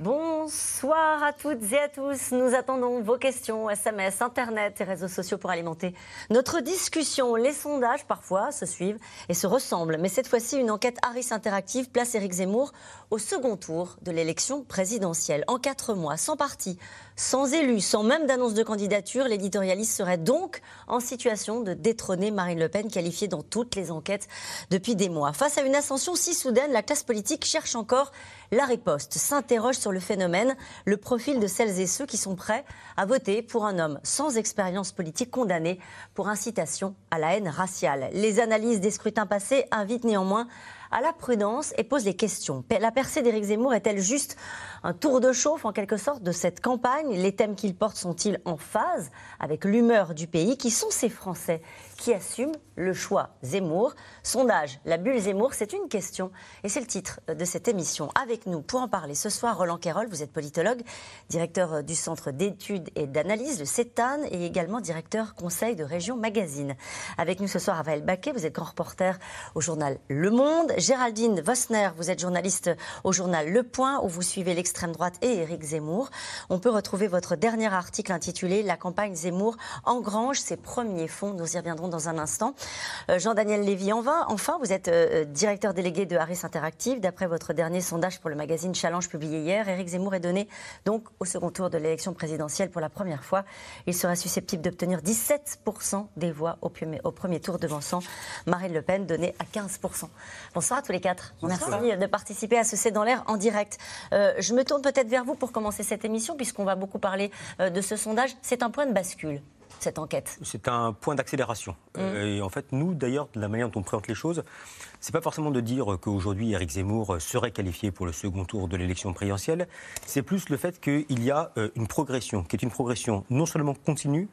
Bonsoir à toutes et à tous. Nous attendons vos questions, SMS, Internet et réseaux sociaux pour alimenter notre discussion. Les sondages, parfois, se suivent et se ressemblent. Mais cette fois-ci, une enquête Harris Interactive place Éric Zemmour au second tour de l'élection présidentielle. En quatre mois, sans parti, sans élu, sans même d'annonce de candidature, l'éditorialiste serait donc en situation de détrôner Marine Le Pen, qualifiée dans toutes les enquêtes depuis des mois. Face à une ascension si soudaine, la classe politique cherche encore la riposte, s'interroge sur le phénomène, le profil de celles et ceux qui sont prêts à voter pour un homme sans expérience politique condamné pour incitation à la haine raciale. Les analyses des scrutins passés invitent néanmoins à la prudence et pose des questions. La percée d'Éric Zemmour est-elle juste un tour de chauffe en quelque sorte de cette campagne? Les thèmes qu'il porte sont-ils en phase avec l'humeur du pays? Qui sont ces Français? Qui assument le choix Zemmour Sondage, la bulle Zemmour, c'est une question et c'est le titre de cette émission. Avec nous pour en parler ce soir, Roland Quérol, vous êtes politologue, directeur du Centre d'études et d'analyse, le CETAN, et également directeur conseil de Région Magazine. Avec nous ce soir, Raphaël Baquet, vous êtes grand reporter au journal Le Monde. Géraldine Vosner, vous êtes journaliste au journal Le Point, où vous suivez l'extrême droite et Éric Zemmour. On peut retrouver votre dernier article intitulé La campagne Zemmour engrange ses premiers fonds. Nous y reviendrons dans un instant. Euh, Jean-Daniel Lévy, enfin, vous êtes euh, directeur délégué de Harris Interactive. D'après votre dernier sondage pour le magazine Challenge publié hier, Éric Zemmour est donné donc au second tour de l'élection présidentielle pour la première fois. Il sera susceptible d'obtenir 17% des voix au premier, tour devançant Marine Le Pen, donnée à 15%. Bonsoir à tous les quatre. Merci de participer à ce C'est dans l'air en direct. Euh, je me tourne peut-être vers vous pour commencer cette émission, puisqu'on va beaucoup parler euh, de ce sondage. C'est un point de bascule cette enquête C'est un point d'accélération. Mmh. Euh, et en fait, nous, d'ailleurs, de la manière dont on présente les choses, c'est pas forcément de dire qu'aujourd'hui Éric Zemmour serait qualifié pour le second tour de l'élection présidentielle. C'est plus le fait qu'il y a une progression, qui est une progression non seulement continue,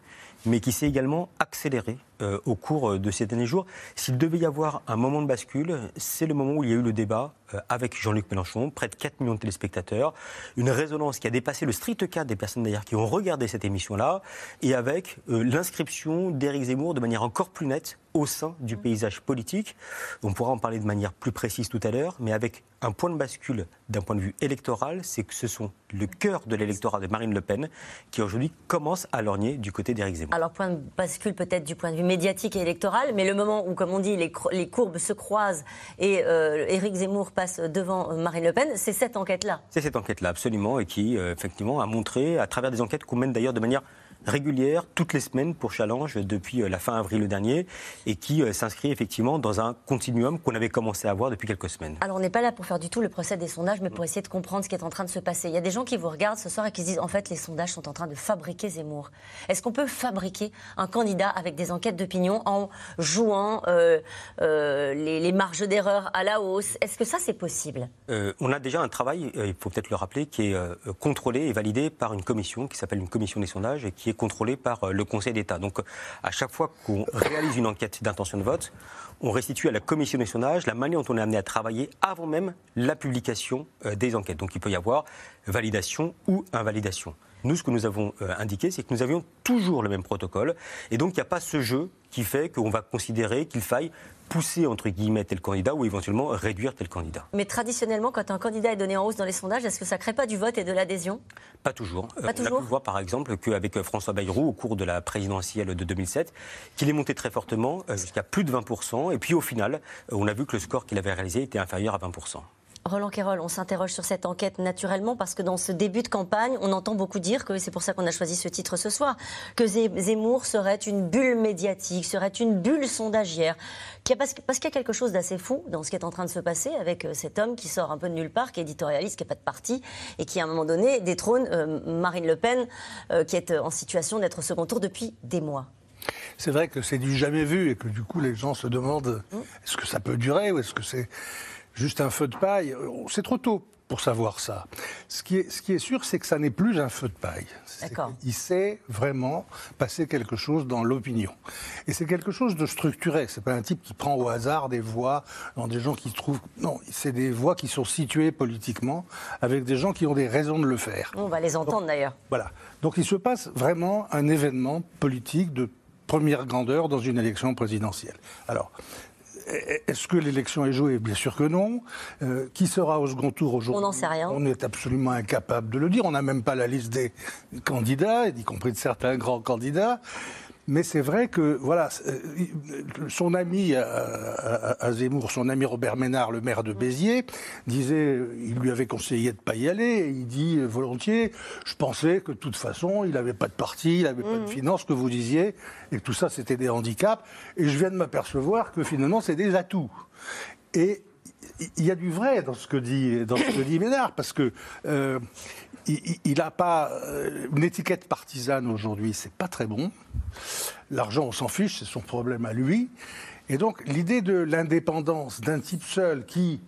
mais qui s'est également accélérée euh, au cours euh, de ces derniers jours. S'il devait y avoir un moment de bascule, c'est le moment où il y a eu le débat euh, avec Jean-Luc Mélenchon, près de 4 millions de téléspectateurs, une résonance qui a dépassé le strict cas des personnes d'ailleurs qui ont regardé cette émission-là, et avec l'inscription d'Éric Zemmour de manière encore plus nette au sein du paysage politique. On pourra en parler de manière plus précise tout à l'heure, mais avec un point de bascule d'un point de vue électoral, c'est que ce sont le cœur de l'électorat de Marine Le Pen qui aujourd'hui commence à lorgner du côté d'Éric Zemmour. Alors point de bascule peut-être du point de vue médiatique et électoral, mais le moment où, comme on dit, les, courbes se croisent et euh, Éric Zemmour passe devant Marine Le Pen, c'est cette enquête-là. C'est cette enquête-là, absolument, et qui, euh, effectivement, a montré, à travers des enquêtes qu'on mène d'ailleurs de manière régulière toutes les semaines pour Challenge depuis euh, la fin avril dernier et qui euh, s'inscrit effectivement dans un continuum qu'on avait commencé à voir depuis quelques semaines. Alors on n'est pas là pour faire du tout le procès des sondages, mais pour essayer de comprendre ce qui est en train de se passer. Il y a des gens qui vous regardent ce soir et qui se disent en fait les sondages sont en train de fabriquer Zemmour. Est-ce qu'on peut fabriquer un candidat avec des enquêtes d'opinion en jouant euh, les, marges d'erreur à la hausse? Est-ce que ça c'est possible? On a déjà un travail, il faut peut-être le rappeler, qui est contrôlé et validé par une commission qui s'appelle une commission des sondages et qui contrôlé par euh, le Conseil d'État. Donc, à chaque fois qu'on réalise une enquête d'intention de vote, on restitue à la commission des sondages la manière dont on est amené à travailler avant même la publication euh, des enquêtes. Donc, il peut y avoir validation ou invalidation. Nous, ce que nous avons euh, indiqué, c'est que nous avions toujours le même protocole. Et donc, il n'y a pas ce jeu qui fait qu'on va considérer qu'il faille pousser, entre guillemets, tel candidat ou éventuellement réduire tel candidat. Mais traditionnellement, quand un candidat est donné en hausse dans les sondages, est-ce que ça ne crée pas du vote et de l'adhésion? Pas toujours. Pas toujours. On a pu voir, par exemple, qu'avec euh, François Bayrou, au cours de la présidentielle de 2007, qu'il est monté très fortement, euh, jusqu'à plus de 20%. Et puis, au final, on a vu que le score qu'il avait réalisé était inférieur à 20%. Roland Quérol, on s'interroge sur cette enquête naturellement parce que dans ce début de campagne, on entend beaucoup dire que c'est pour ça qu'on a choisi ce titre ce soir, que Zemmour serait une bulle médiatique, serait une bulle sondagière. Parce qu'il y a quelque chose d'assez fou dans ce qui est en train de se passer avec euh, cet homme qui sort un peu de nulle part, qui est éditorialiste, qui n'a pas de parti et qui à un moment donné détrône euh, Marine Le Pen, euh, qui est en situation d'être au second tour depuis des mois. C'est vrai que c'est du jamais vu et que du coup les gens se demandent mmh. est-ce que ça peut durer ou est-ce que c'est juste un feu de paille. C'est trop tôt pour savoir ça. Ce qui est, ce qui est sûr, c'est que ça n'est plus un feu de paille. Il sait vraiment passer quelque chose dans l'opinion. Et c'est quelque chose de structuré. C'est pas un type qui prend au hasard des voix dans des gens qui trouvent. Non, c'est des voix qui sont situées politiquement avec des gens qui ont des raisons de le faire. On va les entendre d'ailleurs. Voilà. Donc il se passe vraiment un événement politique de première grandeur dans une élection présidentielle. Alors, est-ce que l'élection est jouée? Bien sûr que non. Euh, qui sera au second tour aujourd'hui? On n'en sait rien. On est absolument incapable de le dire. On n'a même pas la liste des candidats, y compris de certains grands candidats. Mais c'est vrai que, voilà, euh, son ami à, Zemmour, son ami Robert Ménard, le maire de Béziers, disait, il lui avait conseillé de ne pas y aller, il dit euh, volontiers, je pensais que de toute façon, il n'avait pas de parti, il n'avait pas de mmh. finances, que vous disiez, et que tout ça, c'était des handicaps. Et je viens de m'apercevoir que finalement, c'est des atouts. Et il y a du vrai dans ce que dit, dans ce que dit Ménard, parce que euh, il n'a pas euh, une étiquette partisane aujourd'hui, c'est pas très bon. L'argent, on s'en fiche, c'est son problème à lui. Et donc l'idée de l'indépendance d'un type seul qui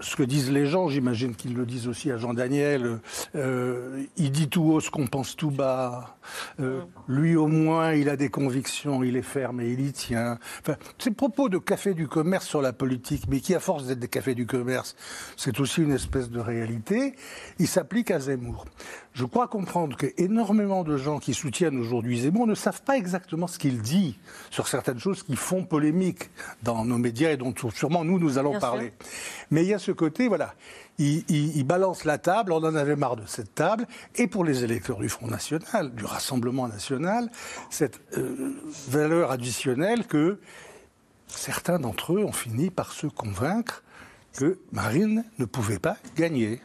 ce que disent les gens, j'imagine qu'ils le disent aussi à Jean Daniel, euh, il dit tout haut ce qu'on pense tout bas. Euh, lui au moins, il a des convictions, il est ferme et il y tient. Enfin, ces propos de café du commerce sur la politique, mais qui à force d'être des cafés du commerce, c'est aussi une espèce de réalité, il s'applique à Zemmour. Je crois comprendre qu'énormément de gens qui soutiennent aujourd'hui Zemmour ne savent pas exactement ce qu'il dit sur certaines choses qui font polémique dans nos médias et dont sûrement nous, nous allons parler. Mais il y a ce côté, voilà, il, balance la table, on en avait marre de cette table, et pour les électeurs du Front National, du Rassemblement National, cette euh, valeur additionnelle que certains d'entre eux ont fini par se convaincre que Marine ne pouvait pas gagner.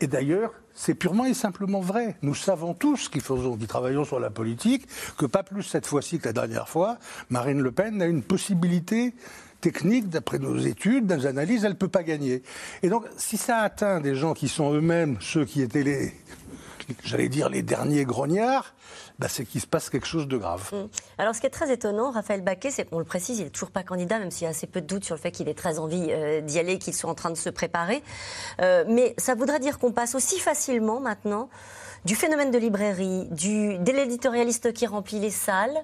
Et d'ailleurs, c'est purement et simplement vrai. Nous savons tous qui faisons, qui travaillons sur la politique, que pas plus cette fois-ci que la dernière fois, Marine Le Pen a une possibilité technique, d'après nos études, nos analyses, elle ne peut pas gagner. Et donc, si ça atteint des gens qui sont eux-mêmes ceux qui étaient les, j'allais dire, les derniers grognards, bah, c'est qu'il se passe quelque chose de grave. Mmh. Alors, ce qui est très étonnant, Raphaël Baquet, c'est qu'on le précise, il n'est toujours pas candidat, même s'il y a assez peu de doutes sur le fait qu'il ait très envie euh, d'y aller, qu'il soit en train de se préparer. Euh, mais ça voudrait dire qu'on passe aussi facilement maintenant du phénomène de librairie, du, de l'éditorialiste qui remplit les salles,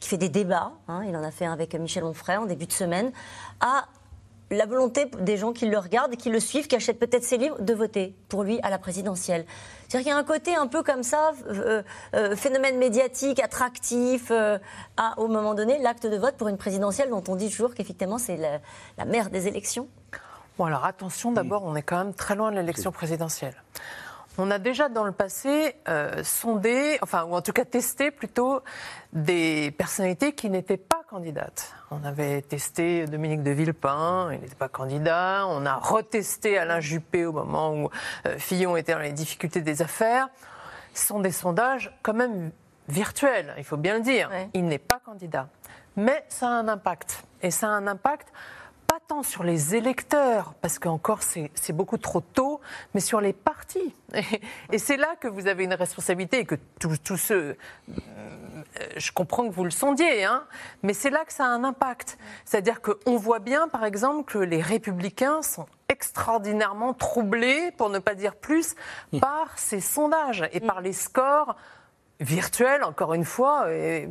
qui fait des débats, hein, il en a fait un avec Michel Onfray en début de semaine, à la volonté des gens qui le regardent, qui le suivent, qui achètent peut-être ses livres, de voter pour lui à la présidentielle. C'est-à-dire qu'il y a un côté un peu comme ça, euh, euh, phénomène médiatique, attractif, euh, à, au moment donné, l'acte de vote pour une présidentielle dont on dit toujours qu'effectivement c'est la, la mère des élections. Bon alors attention, d'abord, on est quand même très loin de l'élection présidentielle. On a déjà dans le passé euh, sondé, enfin, ou en tout cas testé plutôt, des personnalités qui n'étaient pas candidates. On avait testé Dominique de Villepin, il n'était pas candidat. On a retesté Alain Juppé au moment où euh, Fillon était dans les difficultés des affaires. Ce sont des sondages quand même virtuels, il faut bien le dire. Il n'est pas candidat. Mais ça a un impact. Et ça a un impact tant sur les électeurs, parce qu'encore c'est beaucoup trop tôt, mais sur les partis. Et, c'est là que vous avez une responsabilité et que tous ceux. Euh, je comprends que vous le sondiez, hein, mais c'est là que ça a un impact. C'est-à-dire qu'on voit bien, par exemple, que les républicains sont extraordinairement troublés, pour ne pas dire plus, par ces sondages et par les scores virtuel, encore une fois. Et...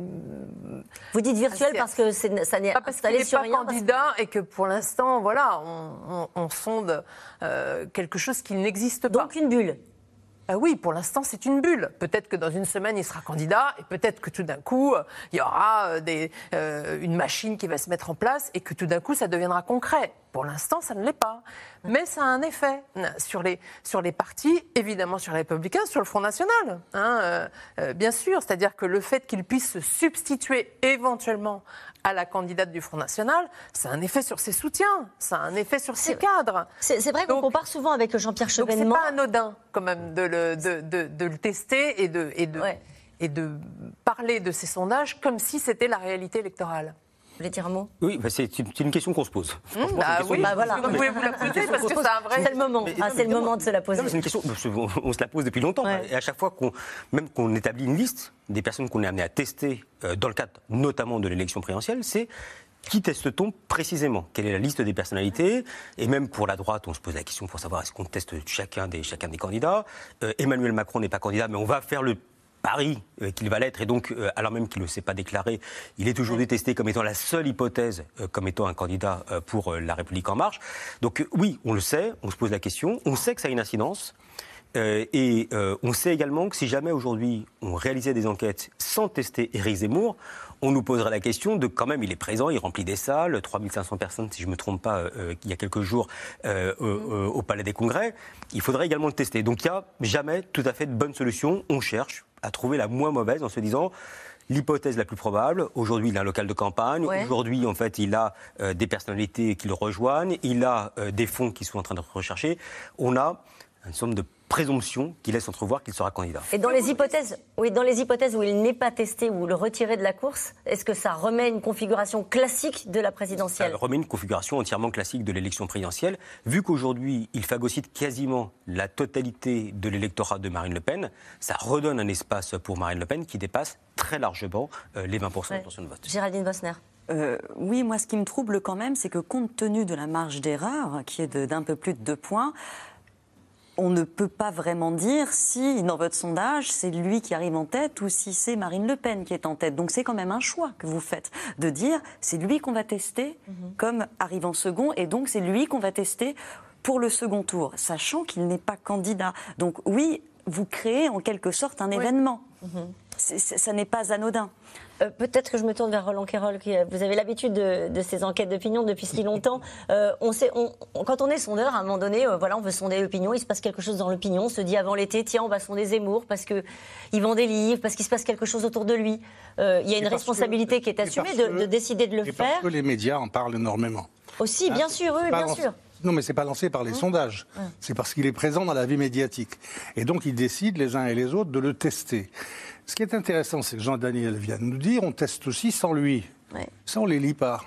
Vous dites virtuel parce que ça n'est pas parce qu'il n'est pas candidat et que pour l'instant, voilà, on, sonde euh, quelque chose qui n'existe pas. Donc une bulle. Ah oui, pour l'instant, c'est une bulle. Peut-être que dans une semaine, il sera candidat, et peut-être que tout d'un coup, il y aura euh, des, euh, une machine qui va se mettre en place, et que tout d'un coup, ça deviendra concret. Pour l'instant, ça ne l'est pas. Mais ça a un effet sur les, sur les partis, évidemment sur les républicains, sur le Front National. Hein, euh, euh, bien sûr, c'est-à-dire que le fait qu'ils puissent se substituer éventuellement à la candidate du Front National, ça a un effet sur ses soutiens, ça a un effet sur ses cadres. C'est vrai qu'on compare souvent avec Jean-Pierre Chevènement. C'est pas anodin quand même de le, de, de, le tester et de, et, de, et de parler de ces sondages comme si c'était la réalité électorale. Vous voulez dire un mot? Oui, bah, c'est une question qu'on se pose. Mmh, bah oui, bah voilà. vous pouvez vous la poser parce que c'est un vrai. C'est le moment. Ah, c'est le moment de se la poser. C'est une question, on, se la pose depuis longtemps. Et à chaque fois qu'on, même qu'on établit une liste des personnes qu'on est amené à tester euh, dans le cadre notamment de l'élection présidentielle, c'est qui teste-t-on précisément? Quelle est la liste des personnalités? Et même pour la droite, on se pose la question pour savoir est-ce qu'on teste chacun des, chacun des candidats euh, Emmanuel Macron n'est pas candidat, mais on va faire le pari euh, qu'il va l'être. Et donc, euh, alors même qu'il ne s'est pas déclaré, il est aujourd'hui testé comme étant la seule hypothèse, comme étant un candidat pour La République En Marche. Donc oui, on le sait, on se pose la question, on sait que ça a une incidence. Et on sait également que si jamais aujourd'hui on réalisait des enquêtes sans tester Éric Zemmour, on nous poserait la question de quand même, il est présent, il remplit des salles, 3500 personnes, si je ne me trompe pas, euh, il y a quelques jours euh, au Palais des Congrès. Il faudrait également le tester. Donc il n'y a jamais tout à fait de bonne solution. On cherche à trouver la moins mauvaise en se disant l'hypothèse la plus probable. Aujourd'hui, il a un local de campagne. Aujourd'hui, en fait, il a euh, des personnalités qui le rejoignent. Il a des fonds qui sont en train d'être recherchés. On a une somme de présomption qui laisse entrevoir qu'il sera candidat. Et dans les hypothèses, oui, dans les hypothèses où il n'est pas testé ou le retiré de la course, est-ce que ça remet une configuration classique de la présidentielle? Ça remet une configuration entièrement classique de l'élection présidentielle, vu qu'aujourd'hui il phagocyte quasiment la totalité de l'électorat de Marine Le Pen. Ça redonne un espace pour Marine Le Pen qui dépasse très largement euh, les 20% d'intention de vote. Géraldine Bosner. Euh, oui, moi, ce qui me trouble quand même, c'est que compte tenu de la marge d'erreur, qui est d'un peu plus de deux points, on ne peut pas vraiment dire si, dans votre sondage, c'est lui qui arrive en tête ou si c'est Marine Le Pen qui est en tête. Donc c'est quand même un choix que vous faites de dire c'est lui qu'on va tester mhm. comme arrivant second et donc c'est lui qu'on va tester pour le second tour, sachant qu'il n'est pas candidat. Donc oui, vous créez en quelque sorte un événement. Mhm. Ça n'est pas anodin. Euh, peut-être que je me tourne vers Roland Quérol. Qui, euh, vous avez l'habitude de, ces enquêtes d'opinion depuis si longtemps. Euh, on sait, quand on est sondeur, à un moment donné, voilà, on veut sonder l'opinion. Il se passe quelque chose dans l'opinion. On se dit avant l'été, tiens, on va sonder Zemmour parce qu'il vend des livres, parce qu'il se passe quelque chose autour de lui. il y a une responsabilité qui est assumée de, décider de le et faire. Parce que les médias en parlent énormément. Aussi, bien sûr, oui, bien sûr. Non, mais c'est pas lancé par les hein sondages. C'est parce qu'il est présent dans la vie médiatique. Et donc, ils décident les uns et les autres de le tester. Ce qui est intéressant, c'est que Jean-Daniel vient de nous dire on teste aussi sans lui. Ça, on ne les lit pas.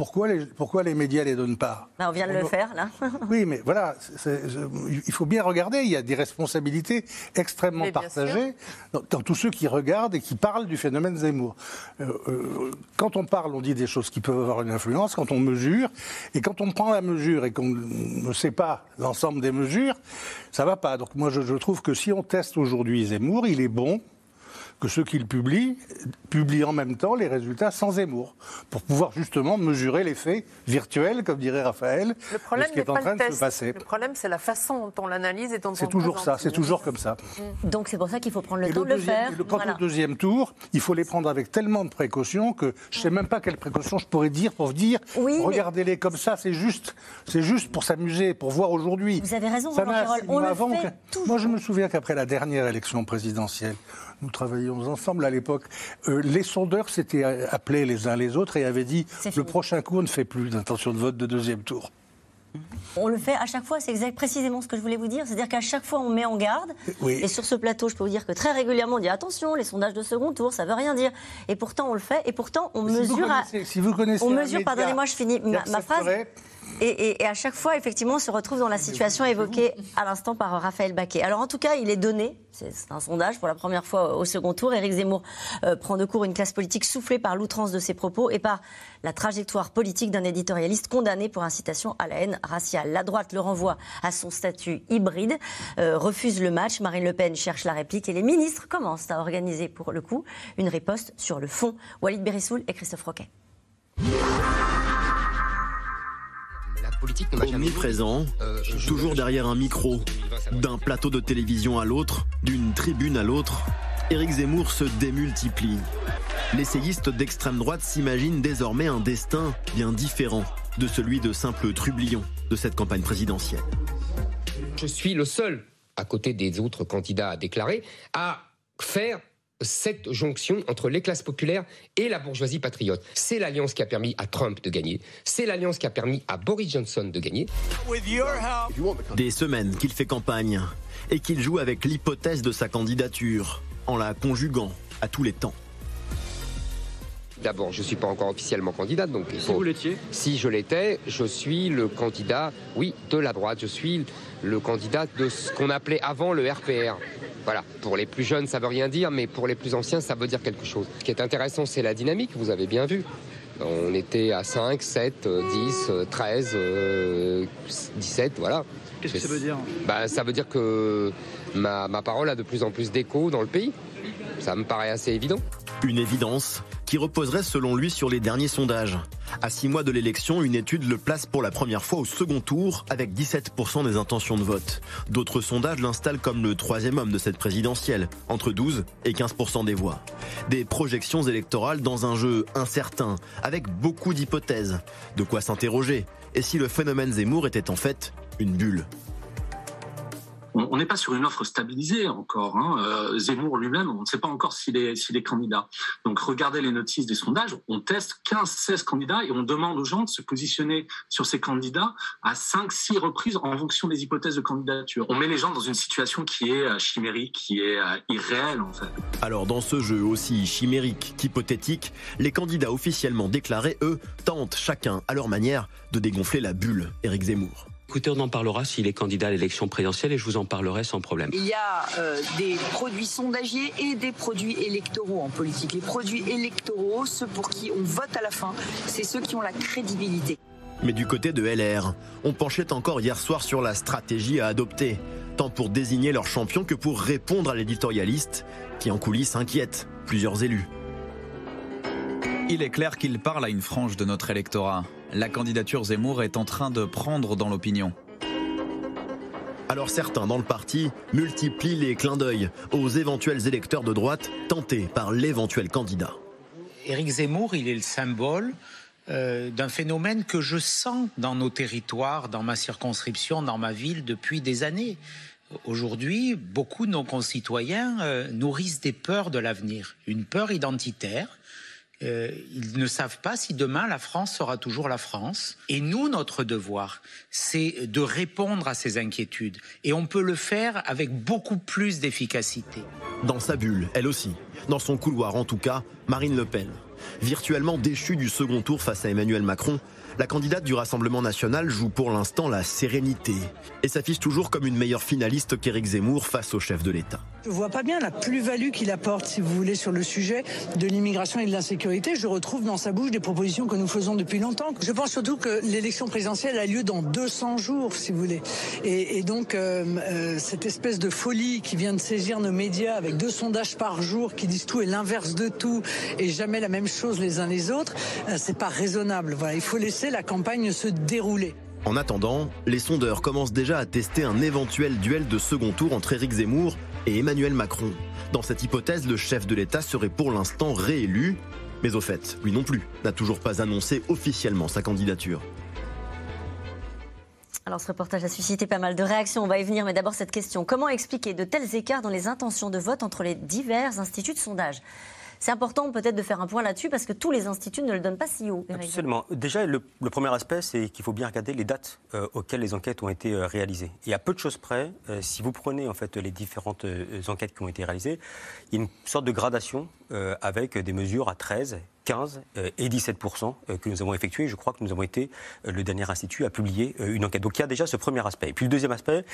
Pourquoi les, pourquoi les médias ne les donnent pas bah, On vient de le faire, là. oui, mais voilà, il faut bien regarder. Il y a des responsabilités extrêmement partagées dans, tous ceux qui regardent et qui parlent du phénomène Zemmour. Euh, euh, quand on parle, on dit des choses qui peuvent avoir une influence, quand on mesure, et quand on prend la mesure et qu'on ne sait pas l'ensemble des mesures, ça ne va pas. Donc moi, je, je trouve que si on teste aujourd'hui Zemmour, il est bon que ceux qui le publient publient en même temps les résultats sans Zemmour, pour pouvoir justement mesurer l'effet virtuel, comme dirait Raphaël, le problème de ce qui est en train de se passer. Le problème, c'est la façon dont on l'analyse et dont on C'est toujours ça, c'est toujours comme ça. Donc c'est pour ça qu'il faut prendre le temps de le faire. quant au deuxième tour, il faut les prendre avec tellement de précautions que je ne sais même pas quelles précautions je pourrais dire pour dire regardez-les comme ça, c'est juste, c'est juste pour s'amuser, pour voir aujourd'hui. Vous avez raison, On le fait Moi, je me souviens qu'après la dernière élection présidentielle, nous travaillions ensemble à l'époque, euh, les sondeurs s'étaient appelés les uns les autres et avaient dit le prochain coup, on ne fait plus d'intention de vote de deuxième tour. On le fait à chaque fois, c'est exact, précisément ce que je voulais vous dire. C'est-à-dire qu'à chaque fois, on met en garde. Et sur ce plateau, je peux vous dire que très régulièrement, on dit attention, les sondages de second tour, ça veut rien dire. Et pourtant, on le fait. Et pourtant, on mesure. si vous connaissez on mesure, pardonnez-moi, je finis ma, ma phrase. Et, à chaque fois, effectivement, on se retrouve dans la situation évoquée à l'instant par Raphaël Baquet. Alors, en tout cas, il est donné, c'est un sondage pour la première fois au second tour. Éric Zemmour euh, prend de court une classe politique soufflée par l'outrance de ses propos et par la trajectoire politique d'un éditorialiste condamné pour incitation à la haine raciale. La droite le renvoie à son statut hybride, euh, refuse le match. Marine Le Pen cherche la réplique et les ministres commencent à organiser, pour le coup, une riposte sur le fond. Walid Berissoul et Christophe Roquet. Omniprésent, euh, toujours derrière un micro, d'un plateau de télévision à l'autre, d'une tribune à l'autre, Éric Zemmour se démultiplie. L'essayiste d'extrême droite s'imagine désormais un destin bien différent de celui de simple trublion de cette campagne présidentielle. Je suis le seul, à côté des autres candidats à déclarer, à faire cette jonction entre les classes populaires et la bourgeoisie patriote. C'est l'alliance qui a permis à Trump de gagner. C'est l'alliance qui a permis à Boris Johnson de gagner. Des semaines qu'il fait campagne et qu'il joue avec l'hypothèse de sa candidature en la conjuguant à tous les temps. D'abord, je ne suis pas encore officiellement candidat, donc si vous l'étiez Si je l'étais, je suis le candidat, oui, de la droite. Je suis le candidat de ce qu'on appelait avant le RPR. Voilà, pour les plus jeunes, ça veut rien dire, mais pour les plus anciens, ça veut dire quelque chose. Ce qui est intéressant, c'est la dynamique, vous avez bien vu. On était à 5, 7, 10, 13, 17, voilà. Qu'est-ce que ça veut dire? Bah, Ça veut dire que ma, ma parole a de plus en plus d'écho dans le pays. Ça me paraît assez évident. Une évidence qui reposerait selon lui sur les derniers sondages. À six mois de l'élection, une étude le place pour la première fois au second tour avec 17% des intentions de vote. D'autres sondages l'installent comme le troisième homme de cette présidentielle, entre 12 et 15% des voix. Des projections électorales dans un jeu incertain, avec beaucoup d'hypothèses. De quoi s'interroger. Et si le phénomène Zemmour était en fait une bulle? On n'est pas sur une offre stabilisée encore. Hein. Euh, Zemmour lui-même, on ne sait pas encore s'il est, s'il est candidat. Donc regardez les notices des sondages, on teste 15-16 candidats et on demande aux gens de se positionner sur ces candidats à 5-6 reprises en fonction des hypothèses de candidature. On met les gens dans une situation qui est euh, chimérique, qui est euh, irréelle en fait. Alors dans ce jeu aussi chimérique qu'hypothétique, les candidats officiellement déclarés, eux, tentent chacun à leur manière de dégonfler la bulle Éric Zemmour. Écoutez, on en parlera s'il est candidat à l'élection présidentielle et je vous en parlerai sans problème. Il y a euh, des produits sondagiers et des produits électoraux en politique. Les produits électoraux, ceux pour qui on vote à la fin, c'est ceux qui ont la crédibilité. Mais du côté de LR, on penchait encore hier soir sur la stratégie à adopter, tant pour désigner leur champion que pour répondre à l'éditorialiste qui en coulisses inquiète plusieurs élus. Il est clair qu'il parle à une frange de notre électorat. La candidature Zemmour est en train de prendre dans l'opinion. Alors certains dans le parti multiplient les clins d'œil aux éventuels électeurs de droite tentés par l'éventuel candidat. Éric Zemmour, il est le symbole euh, d'un phénomène que je sens dans nos territoires, dans ma circonscription, dans ma ville depuis des années. Aujourd'hui, beaucoup de nos concitoyens euh, nourrissent des peurs de l'avenir, une peur identitaire, euh, ils ne savent pas si demain la France sera toujours la France. Et nous, notre devoir, c'est de répondre à ces inquiétudes. Et on peut le faire avec beaucoup plus d'efficacité. Dans sa bulle, elle aussi. Dans son couloir, en tout cas, Marine Le Pen. Virtuellement déchue du second tour face à Emmanuel Macron, la candidate du Rassemblement national joue pour l'instant la sérénité et s'affiche toujours comme une meilleure finaliste qu'Éric Zemmour face au chef de l'État. Je vois pas bien la plus-value qu'il apporte, si vous voulez, sur le sujet de l'immigration et de l'insécurité. Je retrouve dans sa bouche des propositions que nous faisons depuis longtemps. Je pense surtout que l'élection présidentielle a lieu dans 200 jours, si vous voulez. Et, donc, euh, euh, cette espèce de folie qui vient de saisir nos médias avec deux sondages par jour qui disent tout et l'inverse de tout et jamais la même chose les uns les autres, euh, c'est pas raisonnable. Voilà, il faut laisser la campagne se dérouler. En attendant, les sondeurs commencent déjà à tester un éventuel duel de second tour entre Éric Zemmour et Emmanuel Macron. Dans cette hypothèse, le chef de l'État serait pour l'instant réélu, mais au fait, lui non plus n'a toujours pas annoncé officiellement sa candidature. Alors ce reportage a suscité pas mal de réactions, on va y venir, mais d'abord cette question. Comment expliquer de tels écarts dans les intentions de vote entre les divers instituts de sondage? C'est important peut-être de faire un point là-dessus parce que tous les instituts ne le donnent pas si haut. Absolument. Déjà, le, premier aspect, c'est qu'il faut bien regarder les dates euh, auxquelles les enquêtes ont été euh, réalisées. Et à peu de choses près, euh, si vous prenez en fait les différentes enquêtes qui ont été réalisées, il y a une sorte de gradation avec des mesures à 13 15 et 17 que nous avons effectuées. Je crois que nous avons été le dernier institut à publier une enquête. Donc il y a déjà ce premier aspect. Et puis le deuxième aspect,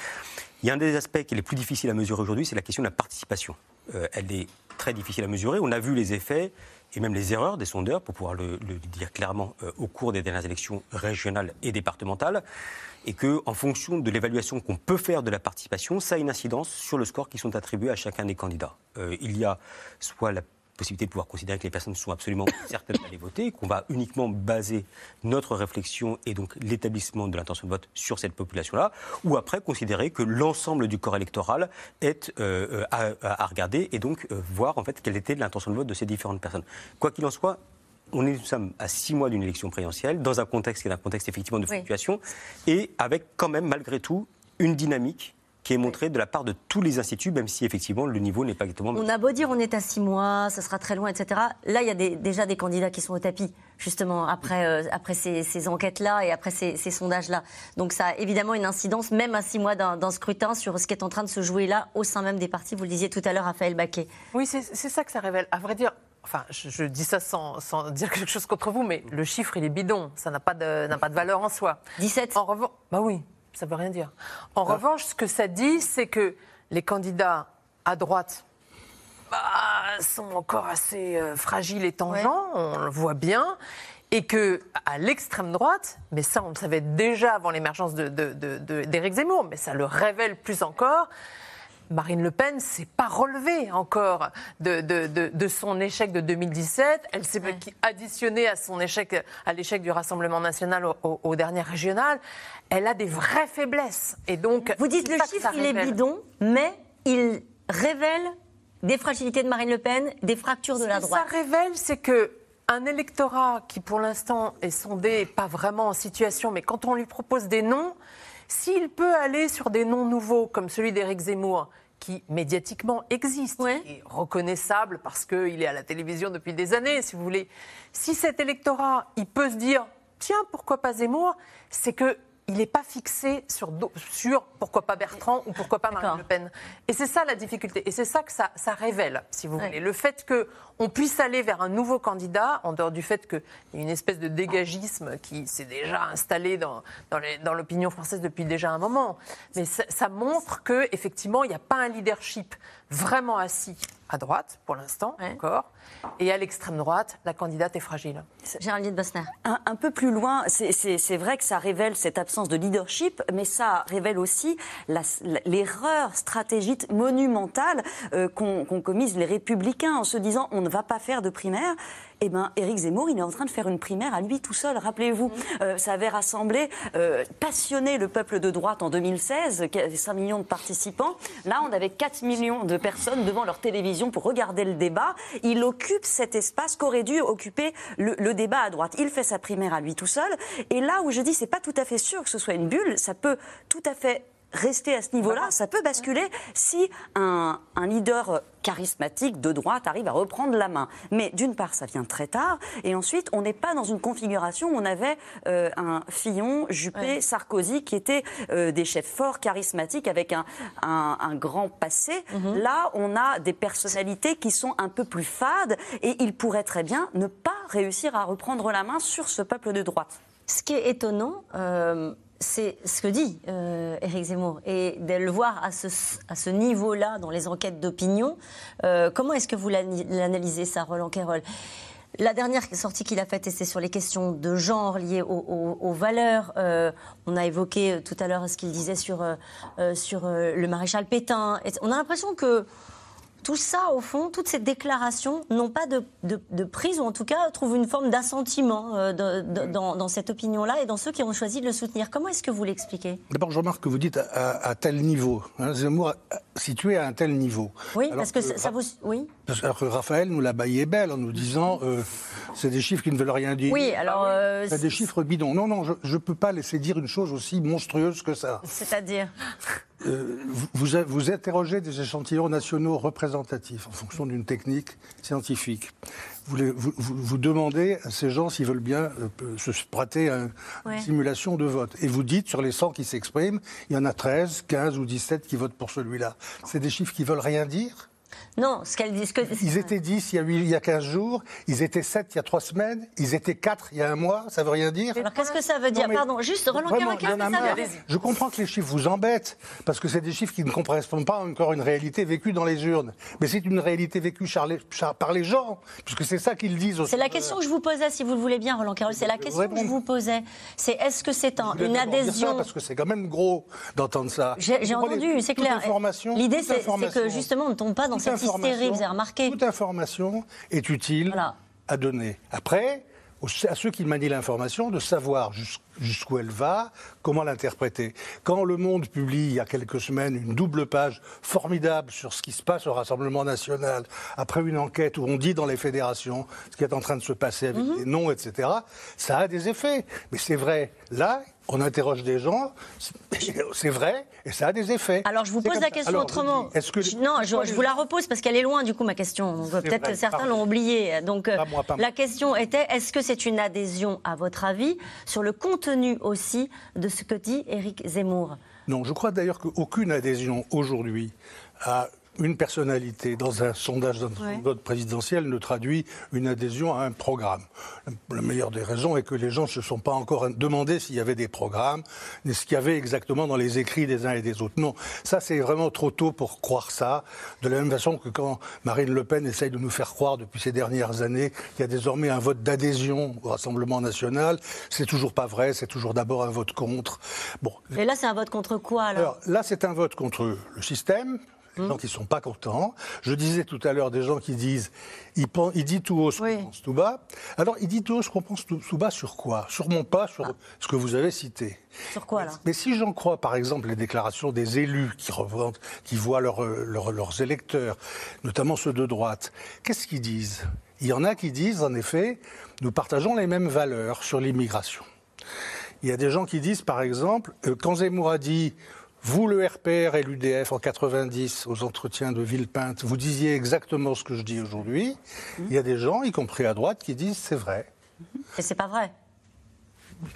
il y a un des aspects qui est le plus difficile à mesurer aujourd'hui, c'est la question de la participation. elle est très difficile à mesurer. On a vu les effets et même les erreurs des sondeurs, pour pouvoir le, dire clairement, euh, au cours des dernières élections régionales et départementales, et que, fonction de l'évaluation qu'on peut faire de la participation, ça a une incidence sur le score qui sont attribués à chacun des candidats. Euh, il y a soit la possibilité de pouvoir considérer que les personnes sont absolument certaines d'aller voter, qu'on va uniquement baser notre réflexion et donc l'établissement de l'intention de vote sur cette population-là, ou après considérer que l'ensemble du corps électoral est euh, à, regarder et donc euh, voir en fait quelle était l'intention de vote de ces différentes personnes. Quoi qu'il en soit, on est, nous sommes à six mois d'une élection présidentielle, dans un contexte qui est un contexte effectivement de fluctuation, et avec quand même, malgré tout, une dynamique qui est montré de la part de tous les instituts, même si effectivement le niveau n'est pas exactement. On a beau dire on est à six mois, ça sera très loin, etc. Là, il y a déjà des candidats qui sont au tapis, justement, après, euh, après ces, enquêtes-là et après ces, sondages-là. Donc ça a évidemment une incidence, même à six mois d'un scrutin, sur ce qui est en train de se jouer là, au sein même des partis. Vous le disiez tout à l'heure, Raphaël Baquet. Oui, c'est ça que ça révèle. À vrai dire, enfin, je, dis ça sans, dire quelque chose contre vous, mais le chiffre, il est bidon. Ça n'a pas, de, pas de valeur en soi. 17 En revanche, bah oui ça ne veut rien dire. En revanche, ce que ça dit, c'est que les candidats à droite bah, sont encore assez euh, fragiles et tangents, on le voit bien. Et que à l'extrême droite, mais ça on le savait déjà avant l'émergence d'Éric de, de, de, Zemmour, mais ça le révèle plus encore, Marine Le Pen s'est pas relevée encore de, de, de, son échec de 2017. Elle s'est additionnée à son échec, à l'échec du Rassemblement national au, au, dernier régional. Elle a des vraies faiblesses. Et donc, vous dites le chiffre, il est bidon, mais il révèle des fragilités de Marine Le Pen, des fractures de la droite. Ce que ça révèle, c'est que un électorat qui, pour l'instant, est sondé, pas vraiment en situation, mais quand on lui propose des noms, s'il peut aller sur des noms nouveaux, comme celui d'Éric Zemmour, qui médiatiquement existe, et reconnaissable parce qu'il est à la télévision depuis des années, si vous voulez, si cet électorat, il peut se dire, tiens, pourquoi pas Zemmour, c'est que il n'est pas fixé sur, sur, pourquoi pas Bertrand ou pourquoi pas Marine Le Pen. Et c'est ça la difficulté. Et c'est ça que ça, ça, révèle, si vous voulez. Le fait qu'on puisse aller vers un nouveau candidat, en dehors du fait qu'il y a une espèce de dégagisme qui s'est déjà installé dans, dans l'opinion française depuis déjà un moment. Mais ça, ça montre qu'effectivement, il n'y a pas un leadership vraiment assis à droite, pour l'instant, encore. Et à l'extrême droite, la candidate est fragile. Géraldine Bosner. Un, un peu plus loin, c'est vrai que ça révèle cette absence de leadership, mais ça révèle aussi l'erreur stratégique monumentale euh, qu'ont commise les républicains en se disant on ne va pas faire de primaire eh bien, Éric Zemmour, il est en train de faire une primaire à lui tout seul. Rappelez-vous, euh, ça avait rassemblé, euh, passionné le peuple de droite en 2016, 5 millions de participants. Là, on avait 4 millions de personnes devant leur télévision pour regarder le débat. Il occupe cet espace qu'aurait dû occuper le, le, débat à droite. Il fait sa primaire à lui tout seul. Et là où je dis, c'est pas tout à fait sûr que ce soit une bulle, ça peut tout à fait rester à ce niveau-là, ça peut basculer si un, leader charismatique de droite arrive à reprendre la main. Mais d'une part, ça vient très tard, et ensuite, on n'est pas dans une configuration où on avait euh, un Fillon, Juppé, Sarkozy, qui étaient euh, des chefs forts, charismatiques, avec un, grand passé. Mhm. Là, on a des personnalités qui sont un peu plus fades, et ils pourraient très bien ne pas réussir à reprendre la main sur ce peuple de droite. Ce qui est étonnant, euh, c'est ce que dit euh, Éric Zemmour. Et de le voir à ce, niveau-là, dans les enquêtes d'opinion, euh, comment est-ce que vous l'analysez, ça, Roland Quérol? La dernière sortie qu'il a faite, c'est sur les questions de genre liées aux, valeurs. Euh, on a évoqué tout à l'heure ce qu'il disait sur le maréchal Pétain. on a l'impression que tout ça, au fond, toutes ces déclarations n'ont pas de, prise, ou en tout cas trouvent une forme d'assentiment euh, dans, cette opinion-là et dans ceux qui ont choisi de le soutenir. Comment est-ce que vous l'expliquez? D'abord, je remarque que vous dites à, tel niveau. Hein, Zemmour situé à un tel niveau. Oui, parce que, ça, vous. Oui. Alors que Raphaël nous l'a baillé belle en nous disant euh, c'est des chiffres qui ne veulent rien dire. Oui, alors. Euh, c'est des chiffres bidons. Non, non, je ne peux pas laisser dire une chose aussi monstrueuse que ça. C'est-à-dire? Euh, vous, vous, interrogez des échantillons nationaux représentatifs en fonction d'une technique scientifique. Vous, vous, vous, demandez à ces gens s'ils veulent bien euh, se prêter à une simulation de vote. Et vous dites, sur les 100 qui s'expriment, il y en a 13, 15 ou 17 qui votent pour celui-là. C'est des chiffres qui veulent rien dire? Non, ce qu'elle dit. Ils étaient 10 il y, a 8, il y a 15 jours, ils étaient 7 il y a 3 semaines, ils étaient 4 il y a un mois, ça veut rien dire Alors qu'est-ce que ça veut dire Pardon, juste Roland que ça veut dire Je comprends que les chiffres vous embêtent, parce que c'est des chiffres qui ne correspondent pas encore à une réalité vécue dans les urnes. Mais c'est une réalité vécue par les gens, puisque c'est ça qu'ils disent C'est la question que je vous posais, si vous le voulez bien, Roland Carole, c'est la question que je vous posais. C'est est-ce que c'est une adhésion. parce que c'est quand même gros d'entendre ça. J'ai entendu, c'est clair. L'idée, c'est que justement, on ne tombe pas dans cette hystérie, vous avez remarqué toute information est utile à donner. Après, à ceux qui manient l'information de savoir jusqu'où elle va, comment l'interpréter. Quand Le Monde publie il y a quelques semaines une double page formidable sur ce qui se passe au Rassemblement national, après une enquête où on dit dans les fédérations ce qui est en train de se passer avec mhm. les noms, etc., ça a des effets. Mais c'est vrai, là, on interroge des gens, c'est vrai, et ça a des effets. Alors je vous pose la question autrement. non, je, vous la repose parce qu'elle est loin du coup ma question. Peut-être que certains l'ont oubliée. Donc euh, la question était est-ce que c'est une adhésion à votre avis sur le contenu aussi de ce que dit Éric Zemmour? Non, je crois d'ailleurs qu'aucune adhésion aujourd'hui à une personnalité dans un sondage d'un Ouais. vote présidentiel ne traduit une adhésion à un programme. La meilleure des raisons est que les gens ne se sont pas encore demandé s'il y avait des programmes, ni ce qu'il y avait exactement dans les écrits des uns et des autres. Non, ça c'est vraiment trop tôt pour croire ça. De la même façon que quand Marine Le Pen essaye de nous faire croire depuis ces dernières années qu'il y a désormais un vote d'adhésion au Rassemblement national, c'est toujours pas vrai, c'est toujours d'abord un vote contre. Bon, Et là, c'est un vote contre quoi alors, alors là, c'est un vote contre le système. Les gens qui ne sont pas contents. Je disais tout à l'heure des gens qui disent il, dit tout haut ce qu'on pense tout bas. Alors, il dit tout haut ce qu'on pense tout, tout bas sur quoi? Sur mon pas, sur ce que vous avez cité. Sur quoi là? Mais si j'en crois, par exemple, les déclarations des élus qui, qui voient leurs électeurs, notamment ceux de droite, qu'est-ce qu'ils disent? Il y en a qui disent, en effet, nous partageons les mêmes valeurs sur l'immigration. Il y a des gens qui disent, par exemple, euh, quand Zemmour a dit vous, le RPR et l'UDF, en 90, aux entretiens de Villepinte, vous disiez exactement ce que je dis aujourd'hui. Il y a des gens, y compris à droite, qui disent c'est vrai. Et c'est pas vrai.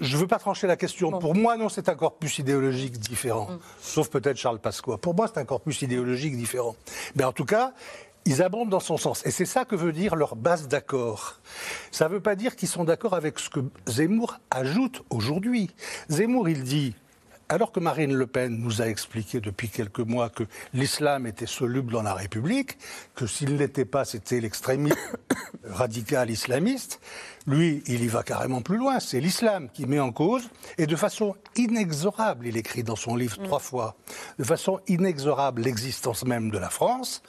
Je ne veux pas trancher la question. Pour moi, non, c'est un corpus idéologique différent. Sauf peut-être Charles Pasqua. Pour moi, c'est un corpus idéologique différent. Mais en tout cas, ils abondent dans son sens. Et c'est ça que veut dire leur base d'accord. Ça ne veut pas dire qu'ils sont d'accord avec ce que Zemmour ajoute aujourd'hui. Zemmour, il dit. Alors que Marine Le Pen nous a expliqué depuis quelques mois que l'islam était soluble dans la République, que s'il ne l'était pas, c'était l'extrémisme radical islamiste, lui, il y va carrément plus loin. C'est l'islam qui met en cause, et de façon inexorable, il écrit dans son livre trois fois, de façon inexorable l'existence même de la France.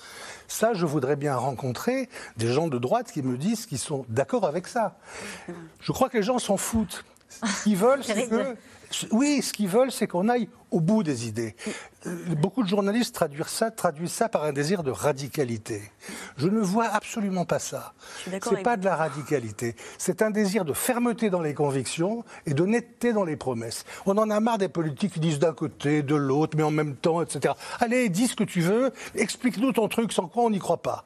Ça, je voudrais bien rencontrer des gens de droite qui me disent qu'ils sont d'accord avec ça. Je crois que les gens s'en foutent. Ce qu'ils veulent, c'est que oui, ce qu'ils veulent, c'est qu'on aille au bout des idées. Euh, Beaucoup de journalistes traduisent ça, traduisent ça par un désir de radicalité. Je ne vois absolument pas ça. C'est pas de la radicalité. C'est un désir de fermeté dans les convictions et de netteté dans les promesses. On en a marre des politiques qui disent d'un côté, de l'autre, mais en même temps, etc. Allez, dis ce que tu veux, explique-nous ton truc sans quoi on n'y croit pas.